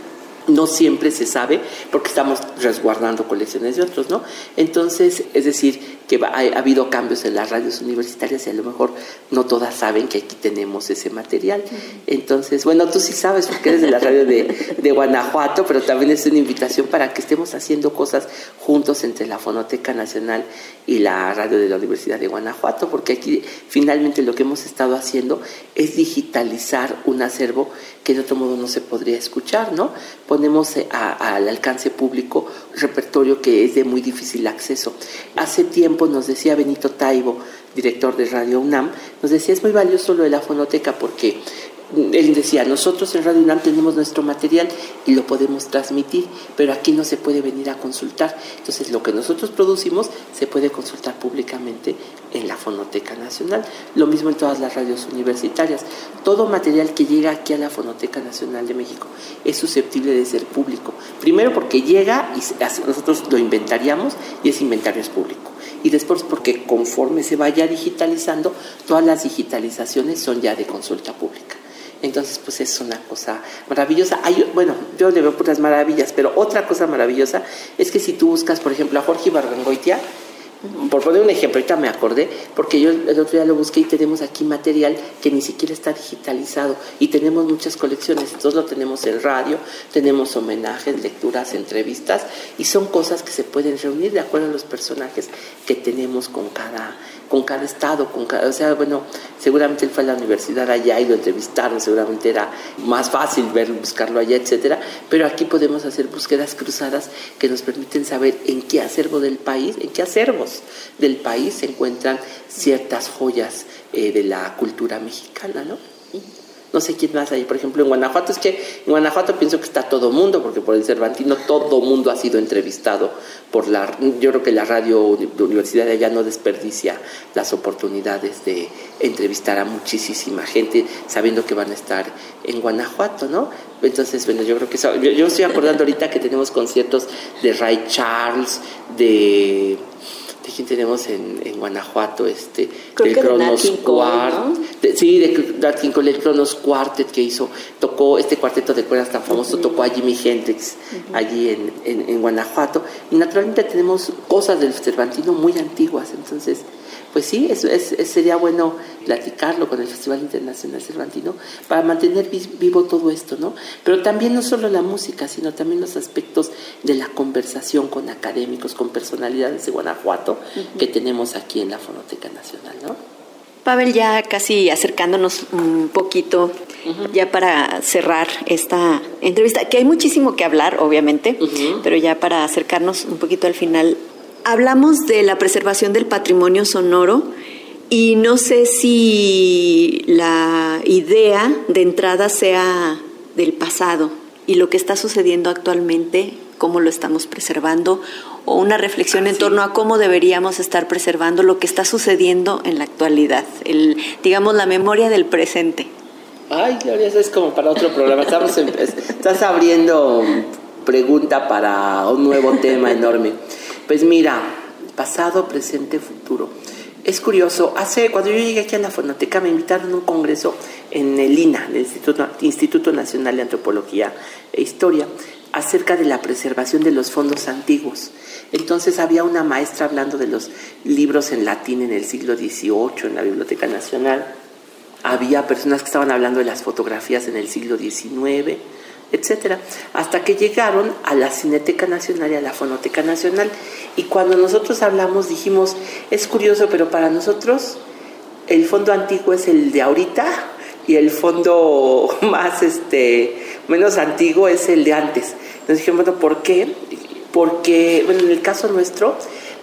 no siempre se sabe porque estamos resguardando colecciones de otros, ¿no? Entonces, es decir, que ha, habido cambios en las radios universitarias y a lo mejor no todas saben que aquí tenemos ese material. Entonces, bueno, tú sí sabes porque eres de la radio de, de Guanajuato, pero también es una invitación para que estemos haciendo cosas juntos entre la Fonoteca Nacional y la radio de la Universidad de Guanajuato, porque aquí finalmente lo que hemos estado haciendo es digitalizar un acervo que de otro modo no se podría escuchar, ¿no? Ponemos eh, al alcance público repertorio que es de muy difícil acceso. Hace tiempo nos decía Benito Taibo, director de Radio UNAM, nos decía es muy valioso lo de la fonoteca porque él decía, nosotros en Radio UNAM tenemos nuestro material y lo podemos transmitir, pero aquí no se puede venir a consultar. Entonces, lo que nosotros producimos se puede consultar públicamente en la Fonoteca Nacional. Lo mismo en todas las radios universitarias. Todo material que llega aquí a la Fonoteca Nacional de México es susceptible de ser público. Primero porque llega y nosotros lo inventariamos y ese inventario es público. Y después porque conforme se vaya digitalizando, todas las digitalizaciones son ya de consulta pública. Entonces, pues es una cosa maravillosa. Bueno, yo le veo puras maravillas, pero otra cosa maravillosa es que si tú buscas, por ejemplo, a Jorge Barrangoitia, por poner un ejemplo, ahorita me acordé, porque yo el otro día lo busqué y tenemos aquí material que ni siquiera está digitalizado y tenemos muchas colecciones, entonces lo tenemos en radio, tenemos homenajes, lecturas, entrevistas y son cosas que se pueden reunir de acuerdo a los personajes que tenemos con cada con cada estado, con cada, o sea, bueno, seguramente él fue a la universidad allá y lo entrevistaron, seguramente era más fácil ver, buscarlo allá, etcétera, pero aquí podemos hacer búsquedas cruzadas que nos permiten saber en qué acervo del país, en qué acervos del país se encuentran ciertas joyas eh, de la cultura mexicana, ¿no? No sé quién más hay, por ejemplo, en Guanajuato, es que en Guanajuato pienso que está todo mundo, porque por el Cervantino todo mundo ha sido entrevistado por la, yo creo que la radio de universidad de allá no desperdicia las oportunidades de entrevistar a muchísima gente sabiendo que van a estar en Guanajuato, ¿no? Entonces, bueno, yo creo que eso, yo estoy acordando ahorita que tenemos conciertos de Ray Charles, de ¿De quién tenemos en, en Guanajuato? Este, el Cronos Quartet. sí, de Nat King Cole, el Cronos Quartet que hizo, tocó este cuarteto de cuerdas tan famoso, tocó a Jimi Hendrix allí en, en, en, Guanajuato. Y naturalmente tenemos cosas del Cervantino muy antiguas, entonces pues sí, es, sería bueno platicarlo con el Festival Internacional Cervantino para mantener vivo todo esto, ¿no? Pero también no solo la música, sino también los aspectos de la conversación con académicos, con personalidades de Guanajuato que tenemos aquí en la Fonoteca Nacional, ¿no? Pavel, ya casi acercándonos un poquito, ya para cerrar esta entrevista, que hay muchísimo que hablar, obviamente, pero ya para acercarnos un poquito al final, hablamos de la preservación del patrimonio sonoro y no sé si la idea de entrada sea del pasado y lo que está sucediendo actualmente, cómo lo estamos preservando, o una reflexión en torno a cómo deberíamos estar preservando lo que está sucediendo en la actualidad, el, digamos la memoria del presente. Ay, Gloria, eso es como para otro programa. Estamos estás abriendo pregunta para un nuevo tema enorme. Pues mira, pasado, presente, futuro. Es curioso, hace cuando yo llegué aquí a la fonoteca me invitaron a un congreso en el INA, el Instituto, Instituto Nacional de Antropología e Historia, acerca de la preservación de los fondos antiguos. Entonces había una maestra hablando de los libros en latín en el siglo XVIII en la Biblioteca Nacional. Había personas que estaban hablando de las fotografías en el siglo XIX etcétera, hasta que llegaron a la Cineteca Nacional y a la Fonoteca Nacional. Y cuando nosotros hablamos dijimos, es curioso, pero para nosotros el fondo antiguo es el de ahorita y el fondo más este menos antiguo es el de antes. Nos dijimos, bueno, ¿por qué? porque, bueno, en el caso nuestro,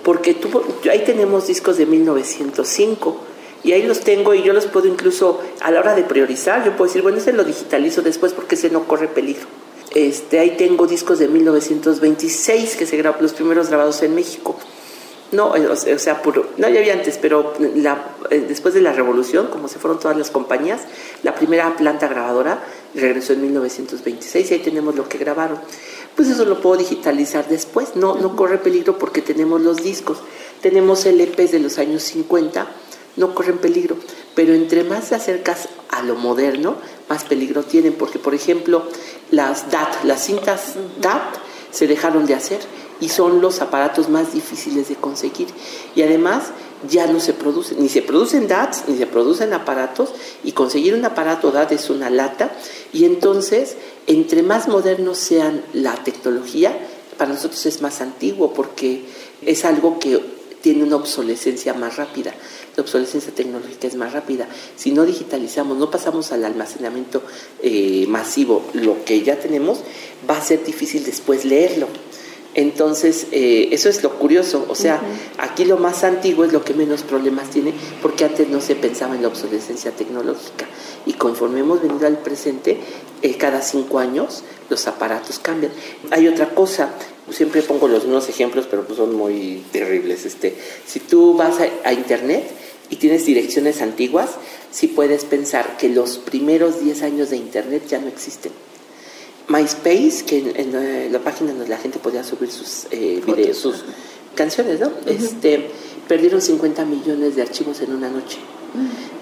porque tuvo, ahí tenemos discos de 1905 y ahí los tengo y yo los puedo incluso a la hora de priorizar, yo puedo decir, bueno, ese lo digitalizo después porque ese no corre peligro. Este, ahí tengo discos de 1926 que se grabaron, los primeros grabados en México. No, eh, o sea, puro, no, ya había antes, pero la, eh, después de la revolución, como se fueron todas las compañías, la primera planta grabadora regresó en 1926 y ahí tenemos lo que grabaron. Pues eso lo puedo digitalizar después, no, no corre peligro porque tenemos los discos, tenemos LPs de los años 50, no corren peligro, pero entre más te acercas a lo moderno, más peligro tienen, porque por ejemplo, las DAT, las cintas DAT se dejaron de hacer y son los aparatos más difíciles de conseguir. Y además ya no se producen, ni se producen DATs, ni se producen aparatos, y conseguir un aparato DAT es una lata, y entonces, entre más modernos sean la tecnología, para nosotros es más antiguo, porque es algo que tiene una obsolescencia más rápida. La obsolescencia tecnológica es más rápida. Si no digitalizamos, no pasamos al almacenamiento eh, masivo, lo que ya tenemos, va a ser difícil después leerlo. Entonces, eh, eso es lo curioso. O sea, aquí lo más antiguo es lo que menos problemas tiene, porque antes no se pensaba en la obsolescencia tecnológica. Y conforme hemos venido al presente, eh, cada cinco años los aparatos cambian. Hay otra cosa, siempre pongo los mismos ejemplos, pero pues son muy terribles. Este, si tú vas a, Internet y tienes direcciones antiguas, sí puedes pensar que los primeros 10 años de Internet ya no existen MySpace, que en, la página donde la gente podía subir sus eh, videos, sus canciones, ¿no? este, perdieron 50 millones de archivos en una noche.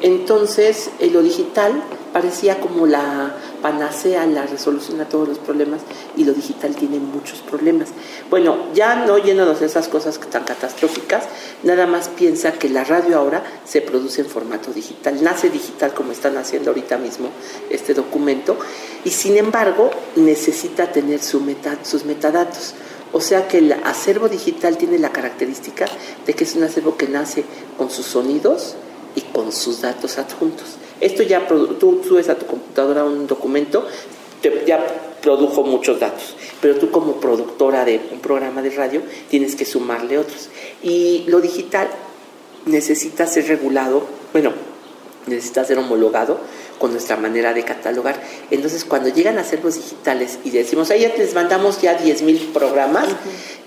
Entonces, eh, lo digital parecía como la panacea, la resolución a todos los problemas, y lo digital tiene muchos problemas. Bueno, ya no yéndonos de esas cosas tan catastróficas, nada más piensa que la radio ahora se produce en formato digital, nace digital como están haciendo ahorita mismo este documento, y sin embargo necesita tener sus metadatos. O sea que el acervo digital tiene la característica de que es un acervo que nace con sus sonidos, y con sus datos adjuntos. Esto ya, tú subes a tu computadora un documento, ya produjo muchos datos, pero tú como productora de un programa de radio tienes que sumarle otros. Y lo digital necesita ser regulado, bueno, necesita ser homologado con nuestra manera de catalogar. Entonces, cuando llegan a ser los digitales y decimos, ahí ya les mandamos ya 10.000 programas,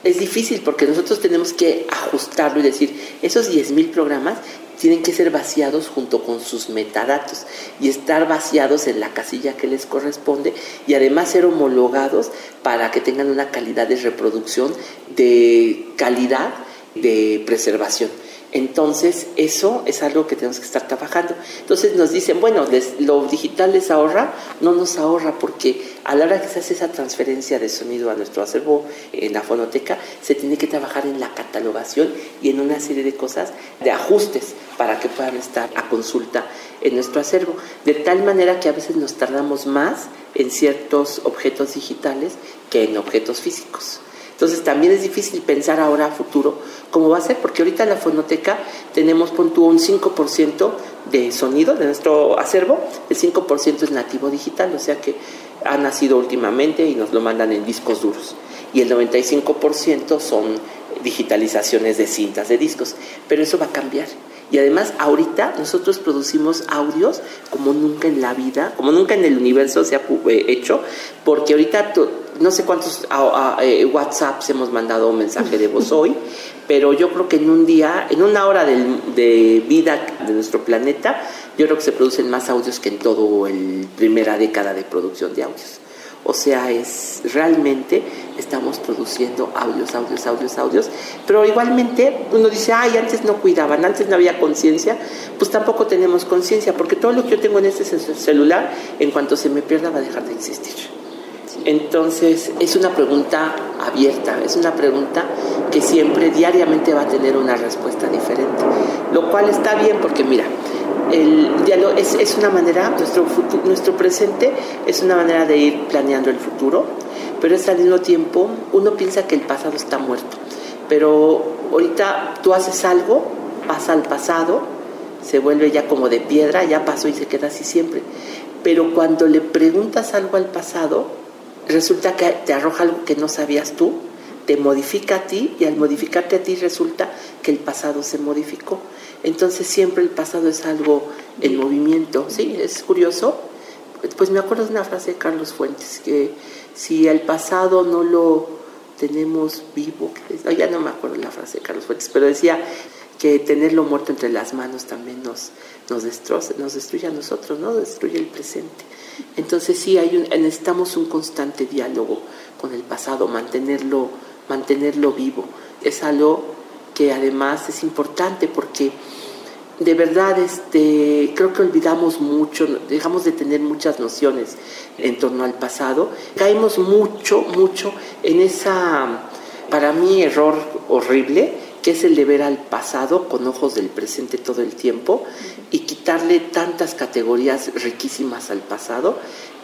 es difícil porque nosotros tenemos que ajustarlo y decir, esos 10.000 programas tienen que ser vaciados junto con sus metadatos y estar vaciados en la casilla que les corresponde y además ser homologados para que tengan una calidad de reproducción de calidad de preservación. Entonces, eso es algo que tenemos que estar trabajando. Entonces nos dicen, bueno, lo digital les ahorra, no nos ahorra porque a la hora que se hace esa transferencia de sonido a nuestro acervo en la fonoteca, se tiene que trabajar en la catalogación y en una serie de cosas, de ajustes para que puedan estar a consulta en nuestro acervo. De tal manera que a veces nos tardamos más en ciertos objetos digitales que en objetos físicos. Entonces también es difícil pensar ahora a futuro cómo va a ser, porque ahorita en la fonoteca tenemos un 5% de sonido de nuestro acervo, el 5% es nativo digital, o sea que ha nacido últimamente y nos lo mandan en discos duros. Y el 95% son digitalizaciones de cintas de discos, pero eso va a cambiar. Y además ahorita nosotros producimos audios como nunca en la vida, como nunca en el universo se ha eh, hecho, porque ahorita no sé cuántos eh, WhatsApps hemos mandado un mensaje de voz hoy, pero yo creo que en un día, en una hora de, vida de nuestro planeta, yo creo que se producen más audios que en toda la primera década de producción de audios. O sea, es realmente estamos produciendo audios, audios, audios, audios, pero igualmente uno dice, ay, antes no cuidaban, antes no había conciencia, pues tampoco tenemos conciencia, porque todo lo que yo tengo en este celular, en cuanto se me pierda, va a dejar de existir. Entonces, es una pregunta abierta, es una pregunta que siempre, diariamente va a tener una respuesta diferente, lo cual está bien porque, mira, el diálogo es, una manera, nuestro, nuestro presente es una manera de ir planeando el futuro, pero es al mismo tiempo, uno piensa que el pasado está muerto, pero ahorita tú haces algo, pasa al pasado, se vuelve ya como de piedra, ya pasó y se queda así siempre. Pero cuando le preguntas algo al pasado, resulta que te arroja algo que no sabías tú, te modifica a ti y al modificarte a ti resulta que el pasado se modificó. Entonces siempre el pasado es algo en movimiento, ¿sí? Es curioso. Pues me acuerdo de una frase de Carlos Fuentes, que si el pasado no lo tenemos vivo, ya no me acuerdo la frase de Carlos Fuentes, pero decía que tenerlo muerto entre las manos también nos, nos, destroza, nos destruye a nosotros, ¿no? Destruye el presente. Entonces sí, hay un, necesitamos un constante diálogo con el pasado, mantenerlo, mantenerlo vivo. Es algo que además es importante porque de verdad este, creo que olvidamos mucho, dejamos de tener muchas nociones en torno al pasado, caímos mucho, mucho en esa, para mí, error horrible, que es el de ver al pasado con ojos del presente todo el tiempo y quitarle tantas categorías riquísimas al pasado.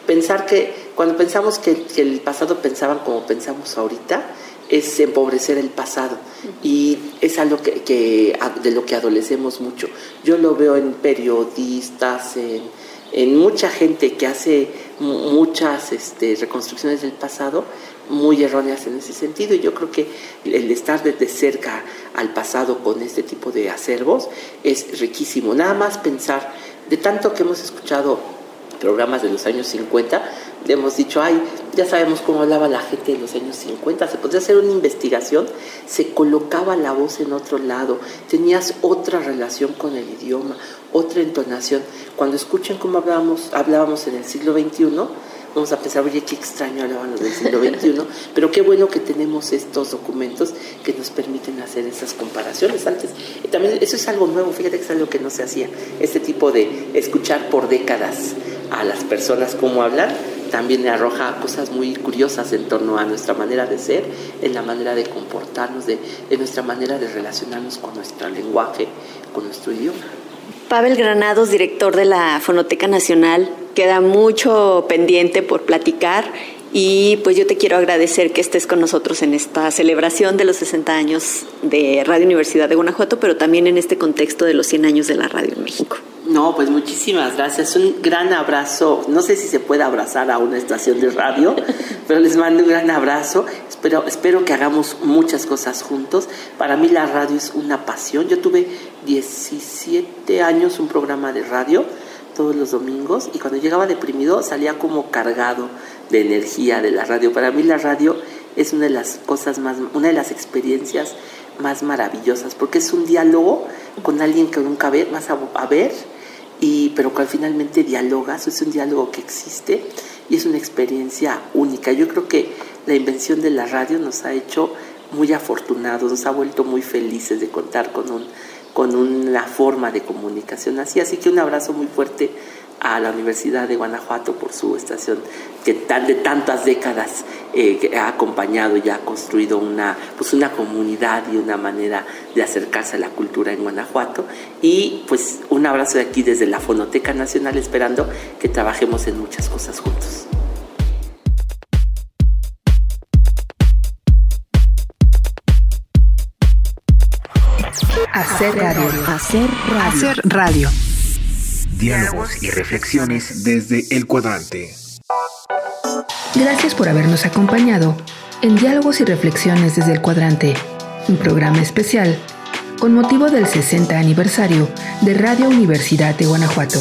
Pensar que cuando pensamos que, que el pasado pensaban como pensamos ahorita, es empobrecer el pasado y es algo que, de lo que adolecemos mucho. Yo lo veo en periodistas, en, mucha gente que hace muchas este, reconstrucciones del pasado muy erróneas en ese sentido y yo creo que el estar de cerca al pasado con este tipo de acervos es riquísimo. Nada más pensar, de tanto que hemos escuchado programas de los años 50, hemos dicho, ay, ya sabemos cómo hablaba la gente en los años 50, se podía hacer una investigación, se colocaba la voz en otro lado, tenías otra relación con el idioma, otra entonación. Cuando escuchen cómo hablábamos, hablábamos en el siglo XXI, vamos a pensar, oye, qué extraño hablaban los del siglo XXI, pero qué bueno que tenemos estos documentos que nos permiten hacer esas comparaciones. Antes, y también eso es algo nuevo, fíjate que es algo que no se hacía, este tipo de escuchar por décadas a las personas cómo hablar, también arroja cosas muy curiosas en torno a nuestra manera de ser, en la manera de comportarnos, de, en nuestra manera de relacionarnos con nuestro lenguaje, con nuestro idioma. Pavel Granados, director de la Fonoteca Nacional, queda mucho pendiente por platicar y pues yo te quiero agradecer que estés con nosotros en esta celebración de los 60 años de Radio Universidad de Guanajuato, pero también en este contexto de los 100 años de la radio en México. No, pues muchísimas gracias. Un gran abrazo. No sé si se puede abrazar a una estación de radio, pero les mando un gran abrazo. Espero, espero que hagamos muchas cosas juntos. Para mí la radio es una pasión. Yo tuve 17 años un programa de radio todos los domingos y cuando llegaba deprimido salía como cargado de energía de la radio. Para mí la radio es una de las cosas más, una de las experiencias más maravillosas porque es un diálogo con alguien que nunca ve, vas a ver y, pero cual finalmente dialogas, es un diálogo que existe y es una experiencia única. Yo creo que la invención de la radio nos ha hecho muy afortunados, nos ha vuelto muy felices de contar con, un, con una forma de comunicación así. Así que un abrazo muy fuerte a la Universidad de Guanajuato por su estación que tal de tantas décadas eh, ha acompañado y ha construido una, pues una comunidad y una manera de acercarse a la cultura en Guanajuato. Y pues un abrazo de aquí desde la Fonoteca Nacional esperando que trabajemos en muchas cosas juntos. Hacer radio. Hacer radio. Hacer radio. Diálogos y reflexiones desde el cuadrante. Gracias por habernos acompañado en Diálogos y Reflexiones desde el Cuadrante, un programa especial con motivo del 60 aniversario de Radio Universidad de Guanajuato.